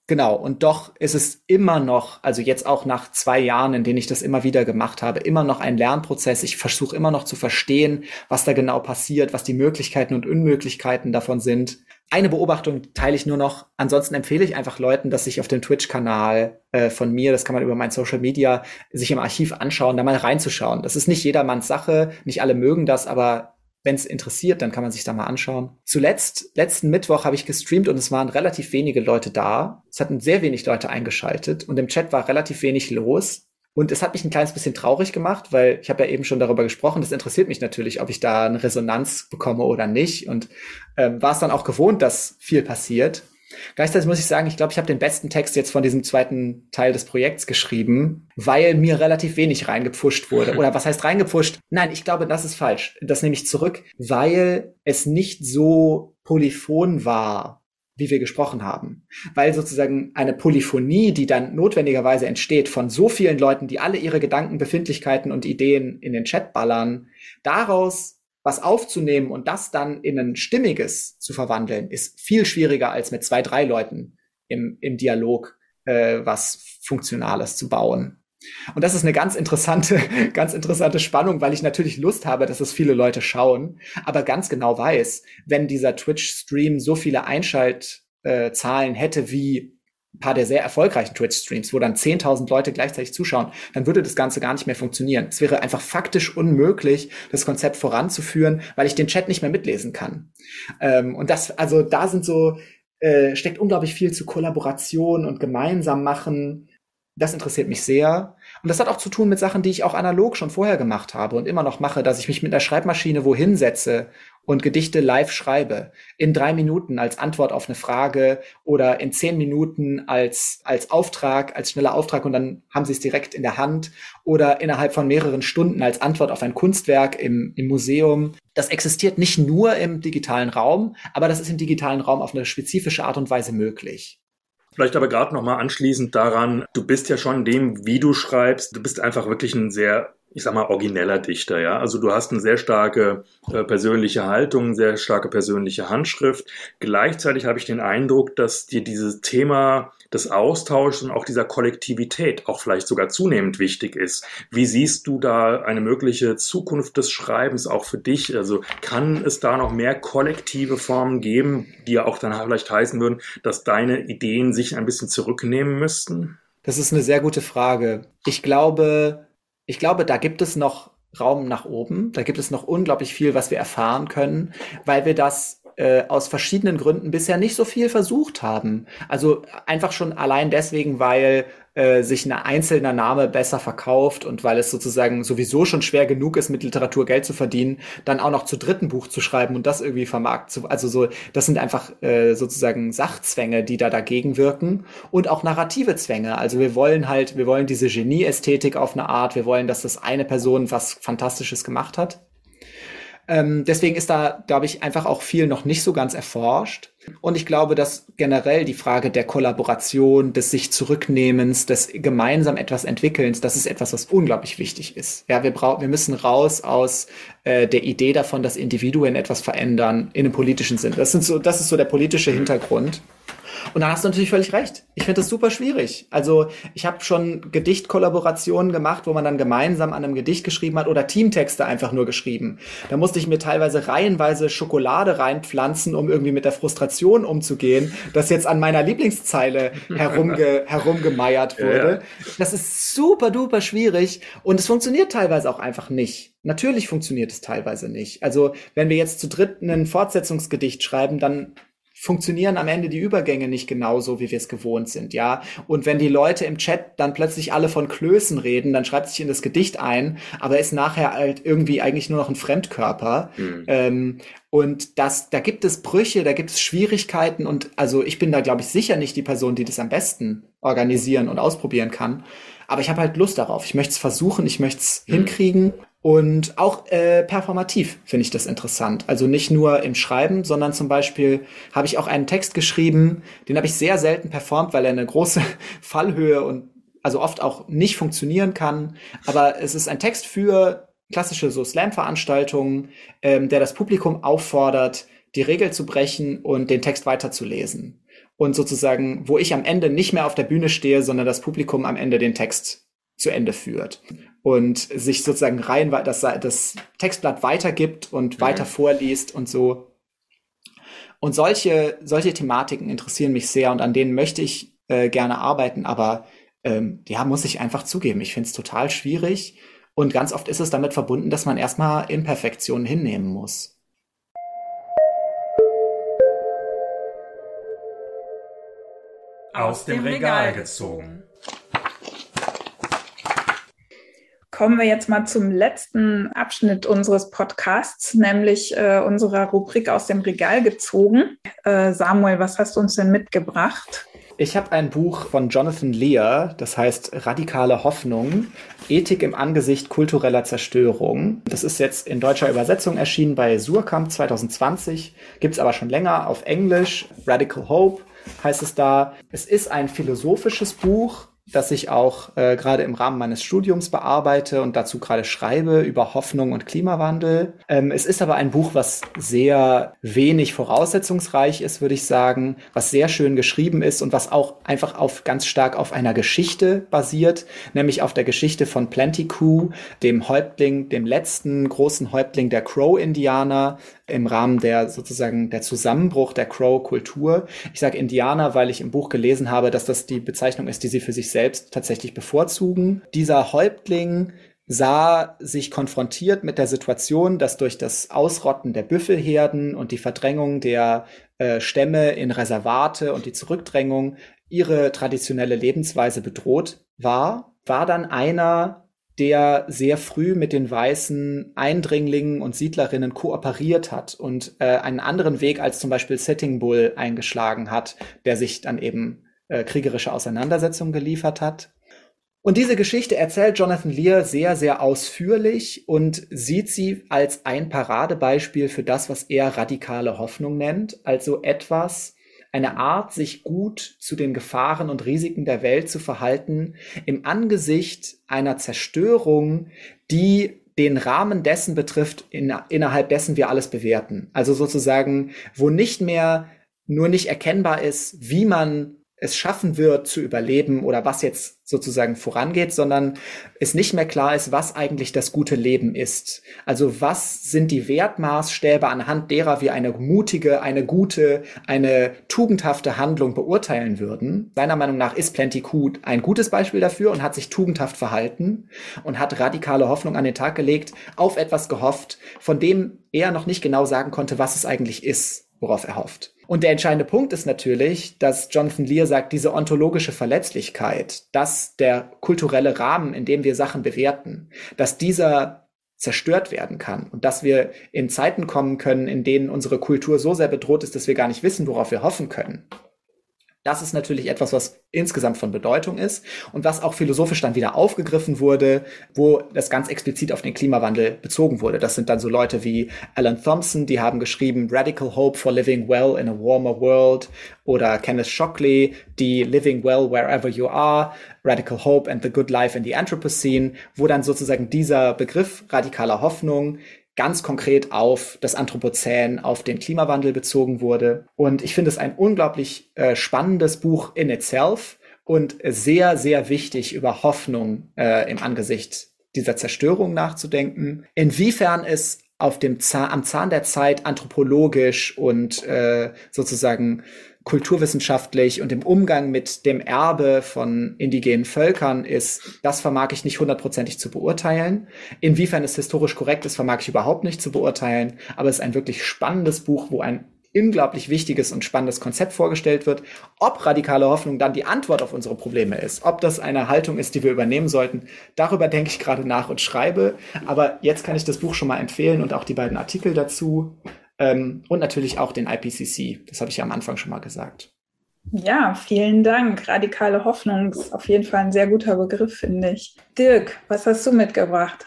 Genau, und doch ist es immer noch, also jetzt auch nach zwei Jahren, in denen ich das immer wieder gemacht habe, immer noch ein Lernprozess. Ich versuche immer noch zu verstehen, was da genau passiert, was die Möglichkeiten und Unmöglichkeiten davon sind. Eine Beobachtung teile ich nur noch. Ansonsten empfehle ich einfach Leuten, dass sich auf dem Twitch-Kanal äh, von mir, das kann man über mein Social Media, sich im Archiv anschauen, da mal reinzuschauen. Das ist nicht jedermanns Sache, nicht alle mögen das, aber wenn es interessiert, dann kann man sich da mal anschauen. Zuletzt, letzten Mittwoch habe ich gestreamt und es waren relativ wenige Leute da. Es hatten sehr wenig Leute eingeschaltet und im Chat war relativ wenig los. Und es hat mich ein kleines bisschen traurig gemacht, weil ich habe ja eben schon darüber gesprochen. Das interessiert mich natürlich, ob ich da eine Resonanz bekomme oder nicht. Und ähm, war es dann auch gewohnt, dass viel passiert. Gleichzeitig muss ich sagen, ich glaube, ich habe den besten Text jetzt von diesem zweiten Teil des Projekts geschrieben, weil mir relativ wenig reingepfuscht wurde. Oder was heißt reingepfuscht? Nein, ich glaube, das ist falsch. Das nehme ich zurück, weil es nicht so polyphon war wie wir gesprochen haben. Weil sozusagen eine Polyphonie, die dann notwendigerweise entsteht von so vielen Leuten, die alle ihre Gedanken, Befindlichkeiten und Ideen in den Chat ballern, daraus was aufzunehmen und das dann in ein stimmiges zu verwandeln, ist viel schwieriger als mit zwei, drei Leuten im, im Dialog äh, was Funktionales zu bauen. Und das ist eine ganz interessante, ganz interessante Spannung, weil ich natürlich Lust habe, dass es viele Leute schauen, aber ganz genau weiß, wenn dieser Twitch-Stream so viele Einschaltzahlen hätte wie ein paar der sehr erfolgreichen Twitch-Streams, wo dann 10.000 Leute gleichzeitig zuschauen, dann würde das Ganze gar nicht mehr funktionieren. Es wäre einfach faktisch unmöglich, das Konzept voranzuführen, weil ich den Chat nicht mehr mitlesen kann. Ähm, und das, also da sind so, äh, steckt unglaublich viel zu Kollaboration und gemeinsam machen. Das interessiert mich sehr. Und das hat auch zu tun mit Sachen, die ich auch analog schon vorher gemacht habe und immer noch mache, dass ich mich mit einer Schreibmaschine wohin setze und Gedichte live schreibe. In drei Minuten als Antwort auf eine Frage oder in zehn Minuten als, als Auftrag, als schneller Auftrag und dann haben sie es direkt in der Hand oder innerhalb von mehreren Stunden als Antwort auf ein Kunstwerk im, im Museum. Das existiert nicht nur im digitalen Raum, aber das ist im digitalen Raum auf eine spezifische Art und Weise möglich. Vielleicht aber gerade nochmal anschließend daran, du bist ja schon dem, wie du schreibst, du bist einfach wirklich ein sehr ich sag mal, origineller Dichter, ja. Also du hast eine sehr starke äh, persönliche Haltung, sehr starke persönliche Handschrift. Gleichzeitig habe ich den Eindruck, dass dir dieses Thema des Austauschs und auch dieser Kollektivität auch vielleicht sogar zunehmend wichtig ist. Wie siehst du da eine mögliche Zukunft des Schreibens auch für dich? Also kann es da noch mehr kollektive Formen geben, die ja auch dann vielleicht heißen würden, dass deine Ideen sich ein bisschen zurücknehmen müssten? Das ist eine sehr gute Frage. Ich glaube, ich glaube, da gibt es noch Raum nach oben. Da gibt es noch unglaublich viel, was wir erfahren können, weil wir das äh, aus verschiedenen Gründen bisher nicht so viel versucht haben. Also einfach schon allein deswegen, weil äh, sich ein einzelner Name besser verkauft und weil es sozusagen sowieso schon schwer genug ist, mit Literatur Geld zu verdienen, dann auch noch zu dritten Buch zu schreiben und das irgendwie vermarkt zu, also so, das sind einfach äh, sozusagen Sachzwänge, die da dagegen wirken und auch narrative Zwänge. Also wir wollen halt, wir wollen diese Genie-Ästhetik auf eine Art, wir wollen, dass das eine Person was Fantastisches gemacht hat. Ähm, deswegen ist da, glaube ich, einfach auch viel noch nicht so ganz erforscht. Und ich glaube, dass generell die Frage der Kollaboration, des sich zurücknehmens, des gemeinsam etwas entwickelns, das ist etwas, was unglaublich wichtig ist. Ja, wir brauchen, wir müssen raus aus äh, der Idee davon, dass Individuen etwas verändern in einem politischen Sinn. Das sind so, das ist so der politische Hintergrund. Und dann hast du natürlich völlig recht. Ich finde das super schwierig. Also ich habe schon Gedichtkollaborationen gemacht, wo man dann gemeinsam an einem Gedicht geschrieben hat oder Teamtexte einfach nur geschrieben. Da musste ich mir teilweise reihenweise Schokolade reinpflanzen, um irgendwie mit der Frustration umzugehen, dass jetzt an meiner Lieblingszeile herumge herumgemeiert wurde. Ja. Das ist super duper schwierig und es funktioniert teilweise auch einfach nicht. Natürlich funktioniert es teilweise nicht. Also wenn wir jetzt zu dritt ein Fortsetzungsgedicht schreiben, dann funktionieren am Ende die Übergänge nicht genauso, wie wir es gewohnt sind, ja. Und wenn die Leute im Chat dann plötzlich alle von Klößen reden, dann schreibt sich in das Gedicht ein, aber ist nachher halt irgendwie eigentlich nur noch ein Fremdkörper. Mhm. Ähm, und das, da gibt es Brüche, da gibt es Schwierigkeiten und also ich bin da, glaube ich, sicher nicht die Person, die das am besten organisieren und ausprobieren kann. Aber ich habe halt Lust darauf. Ich möchte es versuchen, ich möchte es mhm. hinkriegen. Und auch äh, performativ finde ich das interessant. Also nicht nur im Schreiben, sondern zum Beispiel habe ich auch einen Text geschrieben, den habe ich sehr selten performt, weil er eine große Fallhöhe und also oft auch nicht funktionieren kann. Aber es ist ein Text für klassische so Slam-Veranstaltungen, ähm, der das Publikum auffordert, die Regel zu brechen und den Text weiterzulesen. Und sozusagen, wo ich am Ende nicht mehr auf der Bühne stehe, sondern das Publikum am Ende den Text zu Ende führt und sich sozusagen rein das, das Textblatt weitergibt und mhm. weiter vorliest und so. Und solche, solche Thematiken interessieren mich sehr und an denen möchte ich äh, gerne arbeiten, aber ähm, ja, muss ich einfach zugeben, ich finde es total schwierig und ganz oft ist es damit verbunden, dass man erstmal Imperfektionen hinnehmen muss. Aus dem Regal gezogen. Kommen wir jetzt mal zum letzten Abschnitt unseres Podcasts, nämlich äh, unserer Rubrik aus dem Regal gezogen. Äh, Samuel, was hast du uns denn mitgebracht? Ich habe ein Buch von Jonathan Lear, das heißt Radikale Hoffnung, Ethik im Angesicht kultureller Zerstörung. Das ist jetzt in deutscher Übersetzung erschienen bei Surkamp 2020, gibt's aber schon länger auf Englisch. Radical Hope heißt es da. Es ist ein philosophisches Buch, das ich auch äh, gerade im Rahmen meines Studiums bearbeite und dazu gerade schreibe über Hoffnung und Klimawandel. Ähm, es ist aber ein Buch, was sehr wenig voraussetzungsreich ist, würde ich sagen, was sehr schön geschrieben ist und was auch einfach auf ganz stark auf einer Geschichte basiert, nämlich auf der Geschichte von Plenty Coup, dem Häuptling, dem letzten großen Häuptling der Crow-Indianer, im Rahmen der sozusagen der Zusammenbruch der Crow-Kultur. Ich sage Indianer, weil ich im Buch gelesen habe, dass das die Bezeichnung ist, die sie für sich selbst tatsächlich bevorzugen. Dieser Häuptling sah sich konfrontiert mit der Situation, dass durch das Ausrotten der Büffelherden und die Verdrängung der äh, Stämme in Reservate und die Zurückdrängung ihre traditionelle Lebensweise bedroht war, war dann einer der sehr früh mit den weißen Eindringlingen und Siedlerinnen kooperiert hat und äh, einen anderen Weg als zum Beispiel Sitting Bull eingeschlagen hat, der sich dann eben äh, kriegerische Auseinandersetzungen geliefert hat. Und diese Geschichte erzählt Jonathan Lear sehr, sehr ausführlich und sieht sie als ein Paradebeispiel für das, was er radikale Hoffnung nennt, also etwas, eine Art, sich gut zu den Gefahren und Risiken der Welt zu verhalten im Angesicht einer Zerstörung, die den Rahmen dessen betrifft, in, innerhalb dessen wir alles bewerten. Also sozusagen, wo nicht mehr nur nicht erkennbar ist, wie man es schaffen wird zu überleben oder was jetzt sozusagen vorangeht, sondern es nicht mehr klar ist, was eigentlich das gute Leben ist. Also was sind die Wertmaßstäbe, anhand derer wir eine mutige, eine gute, eine tugendhafte Handlung beurteilen würden. Seiner Meinung nach ist Plenty Q ein gutes Beispiel dafür und hat sich tugendhaft verhalten und hat radikale Hoffnung an den Tag gelegt, auf etwas gehofft, von dem er noch nicht genau sagen konnte, was es eigentlich ist, worauf er hofft. Und der entscheidende Punkt ist natürlich, dass Jonathan Lear sagt, diese ontologische Verletzlichkeit, dass der kulturelle Rahmen, in dem wir Sachen bewerten, dass dieser zerstört werden kann und dass wir in Zeiten kommen können, in denen unsere Kultur so sehr bedroht ist, dass wir gar nicht wissen, worauf wir hoffen können. Das ist natürlich etwas, was insgesamt von Bedeutung ist und was auch philosophisch dann wieder aufgegriffen wurde, wo das ganz explizit auf den Klimawandel bezogen wurde. Das sind dann so Leute wie Alan Thompson, die haben geschrieben Radical Hope for Living Well in a Warmer World oder Kenneth Shockley, die Living Well Wherever You Are, Radical Hope and the Good Life in the Anthropocene, wo dann sozusagen dieser Begriff radikaler Hoffnung ganz konkret auf das Anthropozän, auf den Klimawandel bezogen wurde. Und ich finde es ein unglaublich äh, spannendes Buch in itself und sehr, sehr wichtig, über Hoffnung äh, im Angesicht dieser Zerstörung nachzudenken. Inwiefern es auf dem Zahn, am Zahn der Zeit anthropologisch und äh, sozusagen kulturwissenschaftlich und im Umgang mit dem Erbe von indigenen Völkern ist, das vermag ich nicht hundertprozentig zu beurteilen. Inwiefern es historisch korrekt ist, vermag ich überhaupt nicht zu beurteilen. Aber es ist ein wirklich spannendes Buch, wo ein unglaublich wichtiges und spannendes Konzept vorgestellt wird. Ob radikale Hoffnung dann die Antwort auf unsere Probleme ist, ob das eine Haltung ist, die wir übernehmen sollten, darüber denke ich gerade nach und schreibe. Aber jetzt kann ich das Buch schon mal empfehlen und auch die beiden Artikel dazu. Ähm, und natürlich auch den IPCC. Das habe ich ja am Anfang schon mal gesagt. Ja, vielen Dank. Radikale Hoffnung ist auf jeden Fall ein sehr guter Begriff, finde ich. Dirk, was hast du mitgebracht?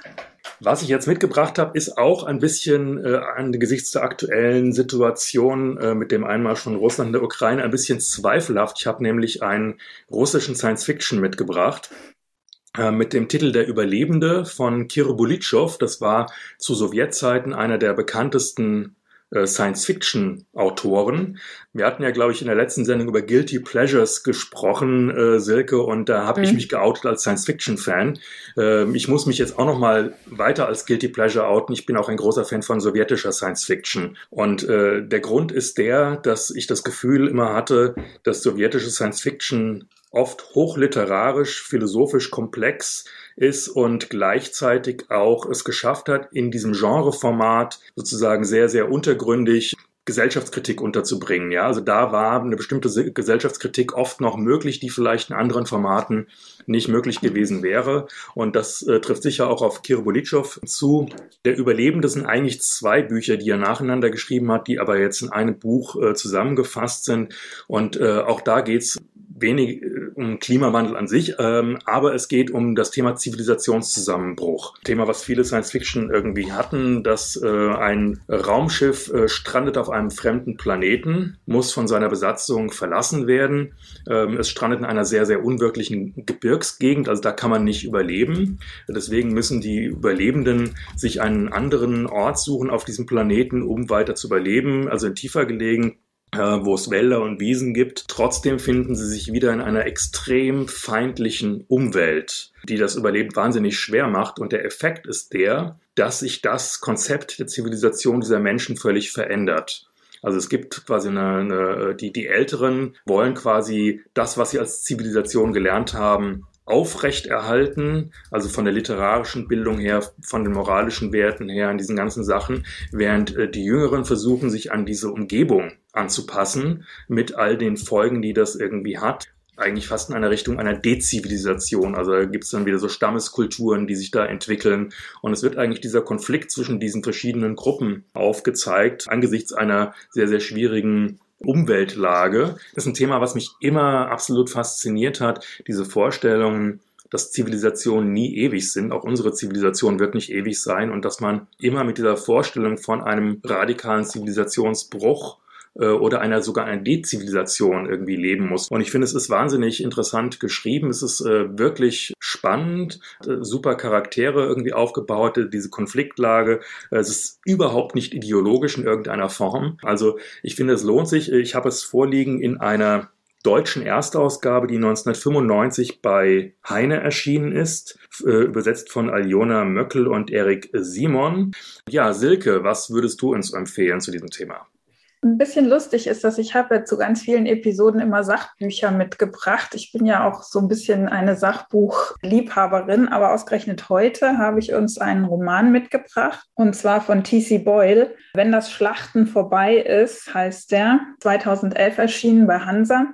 Was ich jetzt mitgebracht habe, ist auch ein bisschen äh, angesichts der aktuellen Situation äh, mit dem Einmarsch von Russland in der Ukraine ein bisschen zweifelhaft. Ich habe nämlich einen russischen Science-Fiction mitgebracht äh, mit dem Titel Der Überlebende von Kirill Bulitschow. Das war zu Sowjetzeiten einer der bekanntesten Science-Fiction-Autoren. Wir hatten ja, glaube ich, in der letzten Sendung über Guilty Pleasures gesprochen, äh, Silke, und da habe mhm. ich mich geoutet als Science-Fiction-Fan. Äh, ich muss mich jetzt auch noch mal weiter als Guilty Pleasure outen. Ich bin auch ein großer Fan von sowjetischer Science-Fiction. Und äh, der Grund ist der, dass ich das Gefühl immer hatte, dass sowjetische Science-Fiction oft hochliterarisch, philosophisch komplex ist und gleichzeitig auch es geschafft hat, in diesem Genreformat sozusagen sehr, sehr untergründig Gesellschaftskritik unterzubringen. Ja, also da war eine bestimmte Gesellschaftskritik oft noch möglich, die vielleicht in anderen Formaten nicht möglich gewesen wäre. Und das äh, trifft sicher auch auf Kirbolitschow zu. Der Überlebende sind eigentlich zwei Bücher, die er nacheinander geschrieben hat, die aber jetzt in einem Buch äh, zusammengefasst sind. Und äh, auch da geht's wenig äh, um Klimawandel an sich, ähm, aber es geht um das Thema Zivilisationszusammenbruch. Thema, was viele Science Fiction irgendwie hatten, dass äh, ein Raumschiff äh, strandet auf einem fremden Planeten, muss von seiner Besatzung verlassen werden. Ähm, es strandet in einer sehr, sehr unwirklichen Gebirgsgegend, also da kann man nicht überleben. Deswegen müssen die Überlebenden sich einen anderen Ort suchen auf diesem Planeten, um weiter zu überleben, also in tiefer gelegen wo es Wälder und Wiesen gibt. Trotzdem finden sie sich wieder in einer extrem feindlichen Umwelt, die das Überleben wahnsinnig schwer macht. Und der Effekt ist der, dass sich das Konzept der Zivilisation dieser Menschen völlig verändert. Also es gibt quasi eine, eine die, die Älteren wollen quasi das, was sie als Zivilisation gelernt haben, aufrechterhalten, also von der literarischen Bildung her, von den moralischen Werten her, an diesen ganzen Sachen, während äh, die Jüngeren versuchen, sich an diese Umgebung anzupassen, mit all den Folgen, die das irgendwie hat eigentlich fast in einer Richtung einer Dezivilisation. Also da gibt es dann wieder so Stammeskulturen, die sich da entwickeln. Und es wird eigentlich dieser Konflikt zwischen diesen verschiedenen Gruppen aufgezeigt, angesichts einer sehr, sehr schwierigen Umweltlage. Das ist ein Thema, was mich immer absolut fasziniert hat. Diese Vorstellung, dass Zivilisationen nie ewig sind. Auch unsere Zivilisation wird nicht ewig sein und dass man immer mit dieser Vorstellung von einem radikalen Zivilisationsbruch oder einer sogar einer Dezivilisation irgendwie leben muss. Und ich finde, es ist wahnsinnig interessant geschrieben. Es ist äh, wirklich spannend, äh, super Charaktere irgendwie aufgebaut, äh, diese Konfliktlage. Äh, es ist überhaupt nicht ideologisch in irgendeiner Form. Also ich finde, es lohnt sich. Ich habe es vorliegen in einer deutschen Erstausgabe, die 1995 bei Heine erschienen ist, äh, übersetzt von Aljona Möckel und Erik Simon. Ja, Silke, was würdest du uns empfehlen zu diesem Thema? Ein bisschen lustig ist, dass ich habe zu ganz vielen Episoden immer Sachbücher mitgebracht. Ich bin ja auch so ein bisschen eine Sachbuchliebhaberin, aber ausgerechnet heute habe ich uns einen Roman mitgebracht und zwar von T.C. Boyle. Wenn das Schlachten vorbei ist, heißt der, 2011 erschienen bei Hansa.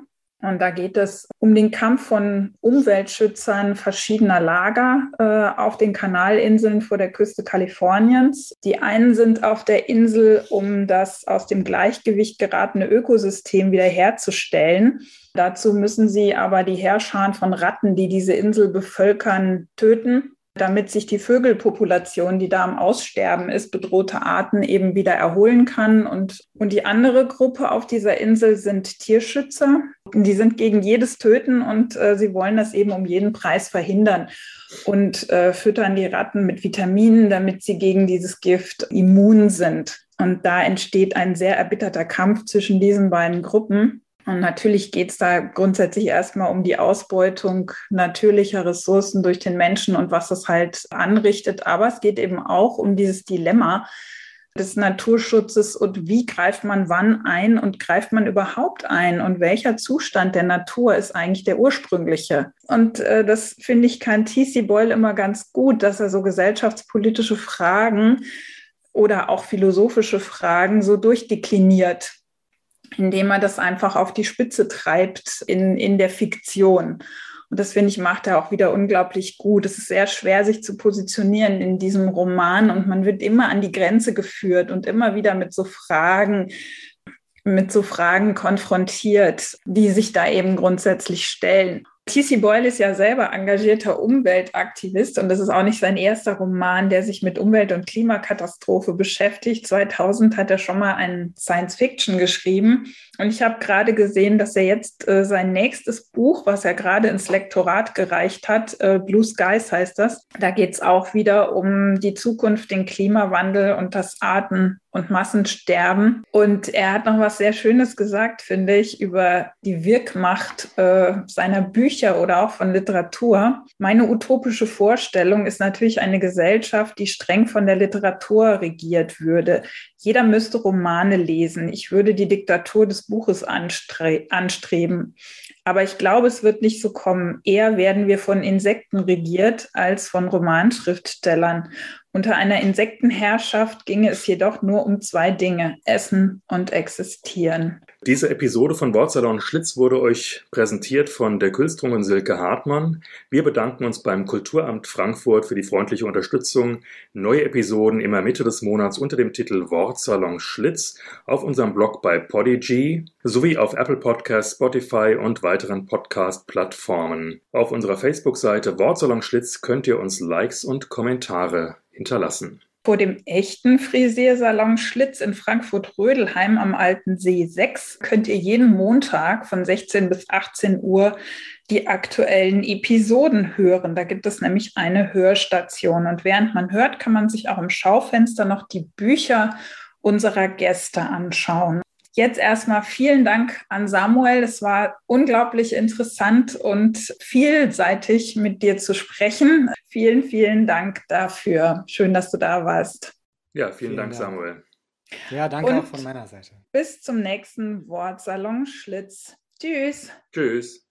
Und da geht es um den Kampf von Umweltschützern verschiedener Lager äh, auf den Kanalinseln vor der Küste Kaliforniens. Die einen sind auf der Insel, um das aus dem Gleichgewicht geratene Ökosystem wiederherzustellen. Dazu müssen sie aber die Herrscharen von Ratten, die diese Insel bevölkern, töten damit sich die Vögelpopulation, die da am Aussterben ist, bedrohte Arten eben wieder erholen kann. Und, und die andere Gruppe auf dieser Insel sind Tierschützer. Die sind gegen jedes Töten und äh, sie wollen das eben um jeden Preis verhindern und äh, füttern die Ratten mit Vitaminen, damit sie gegen dieses Gift immun sind. Und da entsteht ein sehr erbitterter Kampf zwischen diesen beiden Gruppen. Und natürlich geht es da grundsätzlich erstmal um die Ausbeutung natürlicher Ressourcen durch den Menschen und was das halt anrichtet. Aber es geht eben auch um dieses Dilemma des Naturschutzes und wie greift man wann ein und greift man überhaupt ein und welcher Zustand der Natur ist eigentlich der ursprüngliche. Und äh, das finde ich kann T.C. Boyle immer ganz gut, dass er so gesellschaftspolitische Fragen oder auch philosophische Fragen so durchdekliniert indem er das einfach auf die Spitze treibt in, in der Fiktion. Und das finde ich macht er auch wieder unglaublich gut. Es ist sehr schwer, sich zu positionieren in diesem Roman und man wird immer an die Grenze geführt und immer wieder mit so Fragen, mit so Fragen konfrontiert, die sich da eben grundsätzlich stellen. T.C. Boyle ist ja selber engagierter Umweltaktivist und das ist auch nicht sein erster Roman, der sich mit Umwelt- und Klimakatastrophe beschäftigt. 2000 hat er schon mal einen Science-Fiction geschrieben und ich habe gerade gesehen, dass er jetzt äh, sein nächstes Buch, was er gerade ins Lektorat gereicht hat, äh, Blue Skies heißt das, da geht es auch wieder um die Zukunft, den Klimawandel und das Arten- und Massensterben. Und er hat noch was sehr Schönes gesagt, finde ich, über die Wirkmacht äh, seiner Bücher oder auch von Literatur. Meine utopische Vorstellung ist natürlich eine Gesellschaft, die streng von der Literatur regiert würde. Jeder müsste Romane lesen. Ich würde die Diktatur des Buches anstre anstreben. Aber ich glaube, es wird nicht so kommen. Eher werden wir von Insekten regiert als von Romanschriftstellern. Unter einer Insektenherrschaft ginge es jedoch nur um zwei Dinge, Essen und Existieren. Diese Episode von Wortsalon Schlitz wurde euch präsentiert von der Külstrung und Silke Hartmann. Wir bedanken uns beim Kulturamt Frankfurt für die freundliche Unterstützung. Neue Episoden immer Mitte des Monats unter dem Titel Wortsalon Schlitz auf unserem Blog bei Podigy sowie auf Apple Podcasts, Spotify und weiteren Podcast-Plattformen. Auf unserer Facebook-Seite Wortsalon Schlitz könnt ihr uns Likes und Kommentare hinterlassen vor dem echten Frisiersalon Schlitz in Frankfurt-Rödelheim am Alten See 6 könnt ihr jeden Montag von 16 bis 18 Uhr die aktuellen Episoden hören. Da gibt es nämlich eine Hörstation. Und während man hört, kann man sich auch im Schaufenster noch die Bücher unserer Gäste anschauen. Jetzt erstmal vielen Dank an Samuel. Es war unglaublich interessant und vielseitig mit dir zu sprechen. Vielen, vielen Dank dafür. Schön, dass du da warst. Ja, vielen, vielen Dank, Dank, Samuel. Ja, danke und auch von meiner Seite. Bis zum nächsten Wortsalon Schlitz. Tschüss. Tschüss.